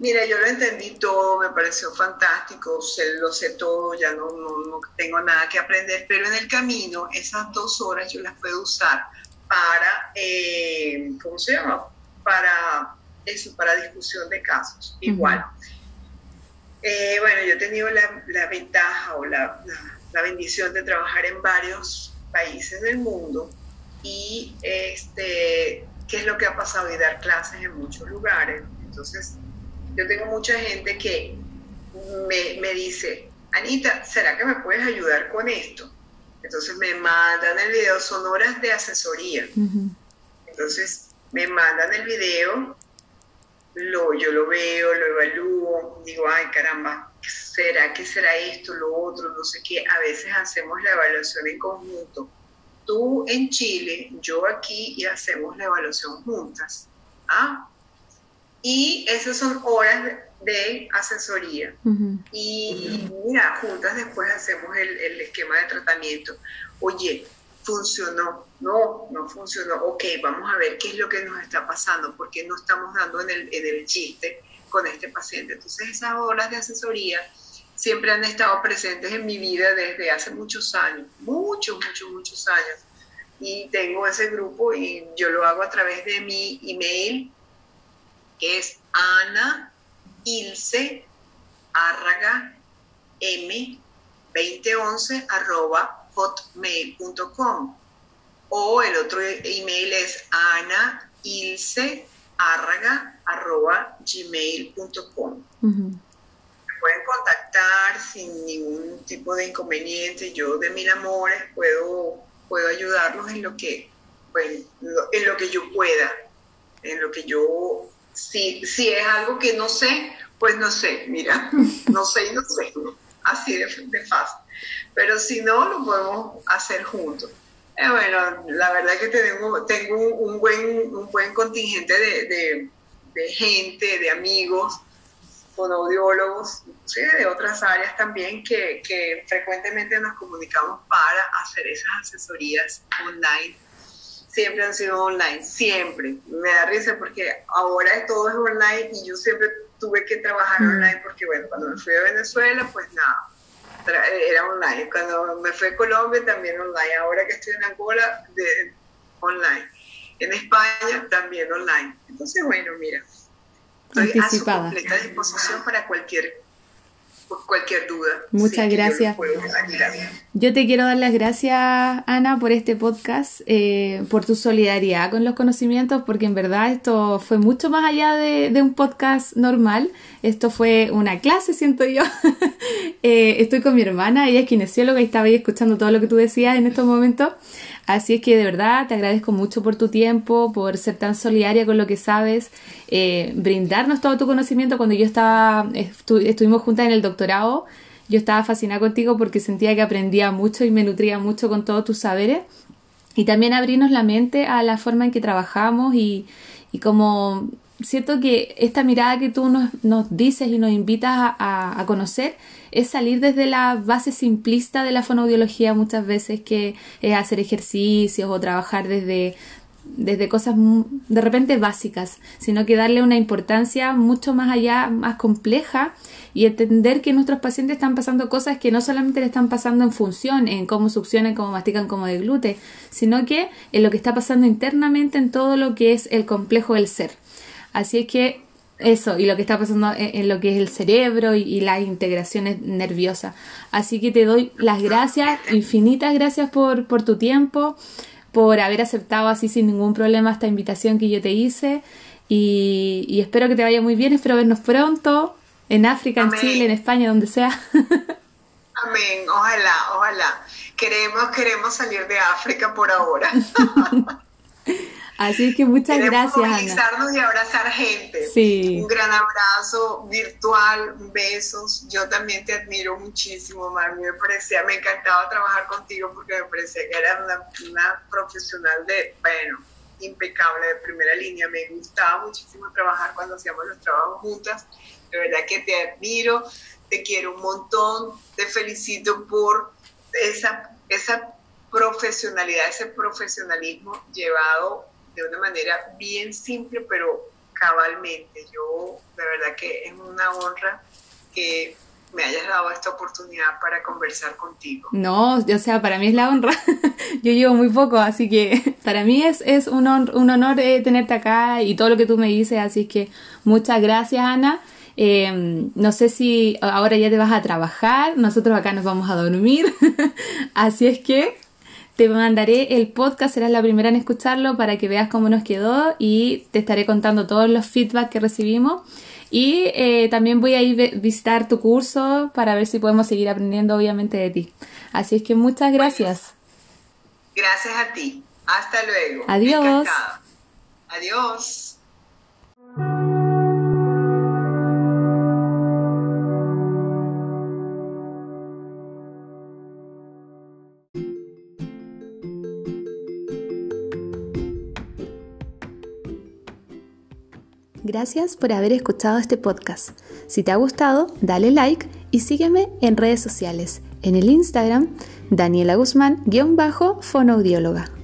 Mira, yo lo entendí todo, me pareció fantástico, lo sé todo, ya no, no, tengo nada que aprender, pero en el camino esas dos horas yo las puedo usar para, eh, ¿cómo se llama? Para eso, para discusión de casos. Igual. Eh, bueno, yo he tenido la, ventaja o la, bendición de trabajar en varios países del mundo y este, qué es lo que ha pasado y dar clases en muchos lugares. Entonces, yo tengo mucha gente que me, dice, Anita, ¿será que me puedes ayudar con esto? Entonces me mandan el video, son horas de asesoría. Entonces me mandan el video lo, yo lo veo, lo evalúo, digo, ay caramba, ¿será que será esto, lo otro, no sé qué? A veces hacemos la evaluación en conjunto. Tú en Chile, yo aquí y hacemos la evaluación juntas. ¿ah? Y esas son horas de asesoría. Y mira, juntas después hacemos el, el esquema de tratamiento. Oye, funcionó, no, no funcionó, ok, vamos a ver qué es lo que nos está pasando, porque no estamos dando en el, en el chiste con este paciente. Entonces esas horas de asesoría siempre han estado presentes en mi vida desde hace muchos años, muchos, muchos, muchos años. y tengo ese grupo y yo lo hago a través de mi email, que es Ana Ilse Árraga M 2011 arroba hotmail.com o el otro email es Ana Ilse Árraga arroba gmail.com. Me pueden contactar sin ningún tipo de inconveniente. Yo de mil amores puedo puedo ayudarlos en lo que, bueno, en lo que yo pueda, en lo que yo, si, si es algo que no sé, pues no sé, mira, no sé y no sé, así de, fácil. Pero si no, lo podemos hacer juntos. Eh, bueno, la verdad que tengo, tengo un, buen, un buen contingente de, de gente, de amigos, fonoaudiólogos, de otras áreas también que, que, frecuentemente nos comunicamos para hacer esas asesorías online. Siempre han sido online, siempre. Me da risa porque ahora todo es online y yo siempre tuve que trabajar mm. online porque, bueno, cuando me fui a Venezuela, pues nada, era online. Cuando me fui a Colombia, también online. Ahora que estoy en Angola, de, online. En España, también online. Entonces, bueno, mira, Estoy a su completa disposición para cualquier cualquier duda. Muchas gracias. Yo, te quiero dar las gracias, Ana, por este podcast, eh, por tu solidaridad con los conocimientos, porque en verdad esto fue mucho más allá de, de un podcast normal. Esto fue una clase, siento yo. eh, estoy con mi hermana, ella es kinesióloga y estaba ahí escuchando todo lo que tú decías en estos momentos. Así es que de verdad te agradezco mucho por tu tiempo, por ser tan solidaria con lo que sabes, eh, brindarnos todo tu conocimiento. Cuando yo estaba, estuvimos juntas en el doctorado, yo estaba fascinada contigo porque sentía que aprendía mucho y me nutría mucho con todos tus saberes. Y también abrirnos la mente a la forma en que trabajamos y, como siento que esta mirada que tú nos, nos dices y nos invitas a, conocer es salir desde la base simplista de la fonoaudiología muchas veces, que es hacer ejercicios o trabajar desde, desde cosas de repente básicas, sino que darle una importancia mucho más allá, más compleja y entender que nuestros pacientes están pasando cosas que no solamente le están pasando en función, en cómo succionan, cómo mastican, cómo deglute, sino que en lo que está pasando internamente en todo lo que es el complejo del ser. Así es que eso, y lo que está pasando en, lo que es el cerebro y, las integraciones nerviosas. Así que te doy las gracias, infinitas gracias por, por tu tiempo, por haber aceptado así sin ningún problema esta invitación que yo te hice. Y, y espero que te vaya muy bien, espero vernos pronto en África, en Chile, en España, donde sea. Amén, ojalá, ojalá. Queremos, queremos salir de África por ahora. Así que muchas gracias. Movilizarnos y abrazar gente. Sí. Un gran abrazo virtual, besos. Yo también te admiro muchísimo, Mami. Me parecía, me encantaba trabajar contigo porque me parecía que eras una, profesional de, bueno, impecable, de primera línea. Me gustaba muchísimo trabajar cuando hacíamos los trabajos juntas. De verdad que te admiro, te quiero un montón, te felicito por esa, esa profesionalidad, ese profesionalismo llevado de una manera bien simple, pero cabalmente. Yo, de verdad que es una honra que me hayas dado esta oportunidad para conversar contigo. No, o sea, para mí es la honra. Yo llevo muy poco, así que para mí es, es un, un honor eh, tenerte acá y todo lo que tú me dices, así que muchas gracias, Ana. Eh, no sé si ahora ya te vas a trabajar, nosotros acá nos vamos a dormir, así es que te mandaré el podcast, serás la primera en escucharlo para que veas cómo nos quedó y te estaré contando todos los feedback que recibimos. Y eh, también voy a ir a visitar tu curso para ver si podemos seguir aprendiendo obviamente de ti. Así es que muchas gracias. Gracias a ti. Hasta luego. Adiós. Adiós. Gracias por haber escuchado este podcast. Si te ha gustado, dale like y sígueme en redes sociales. En el Instagram, Daniela Guzmán-fonoaudióloga.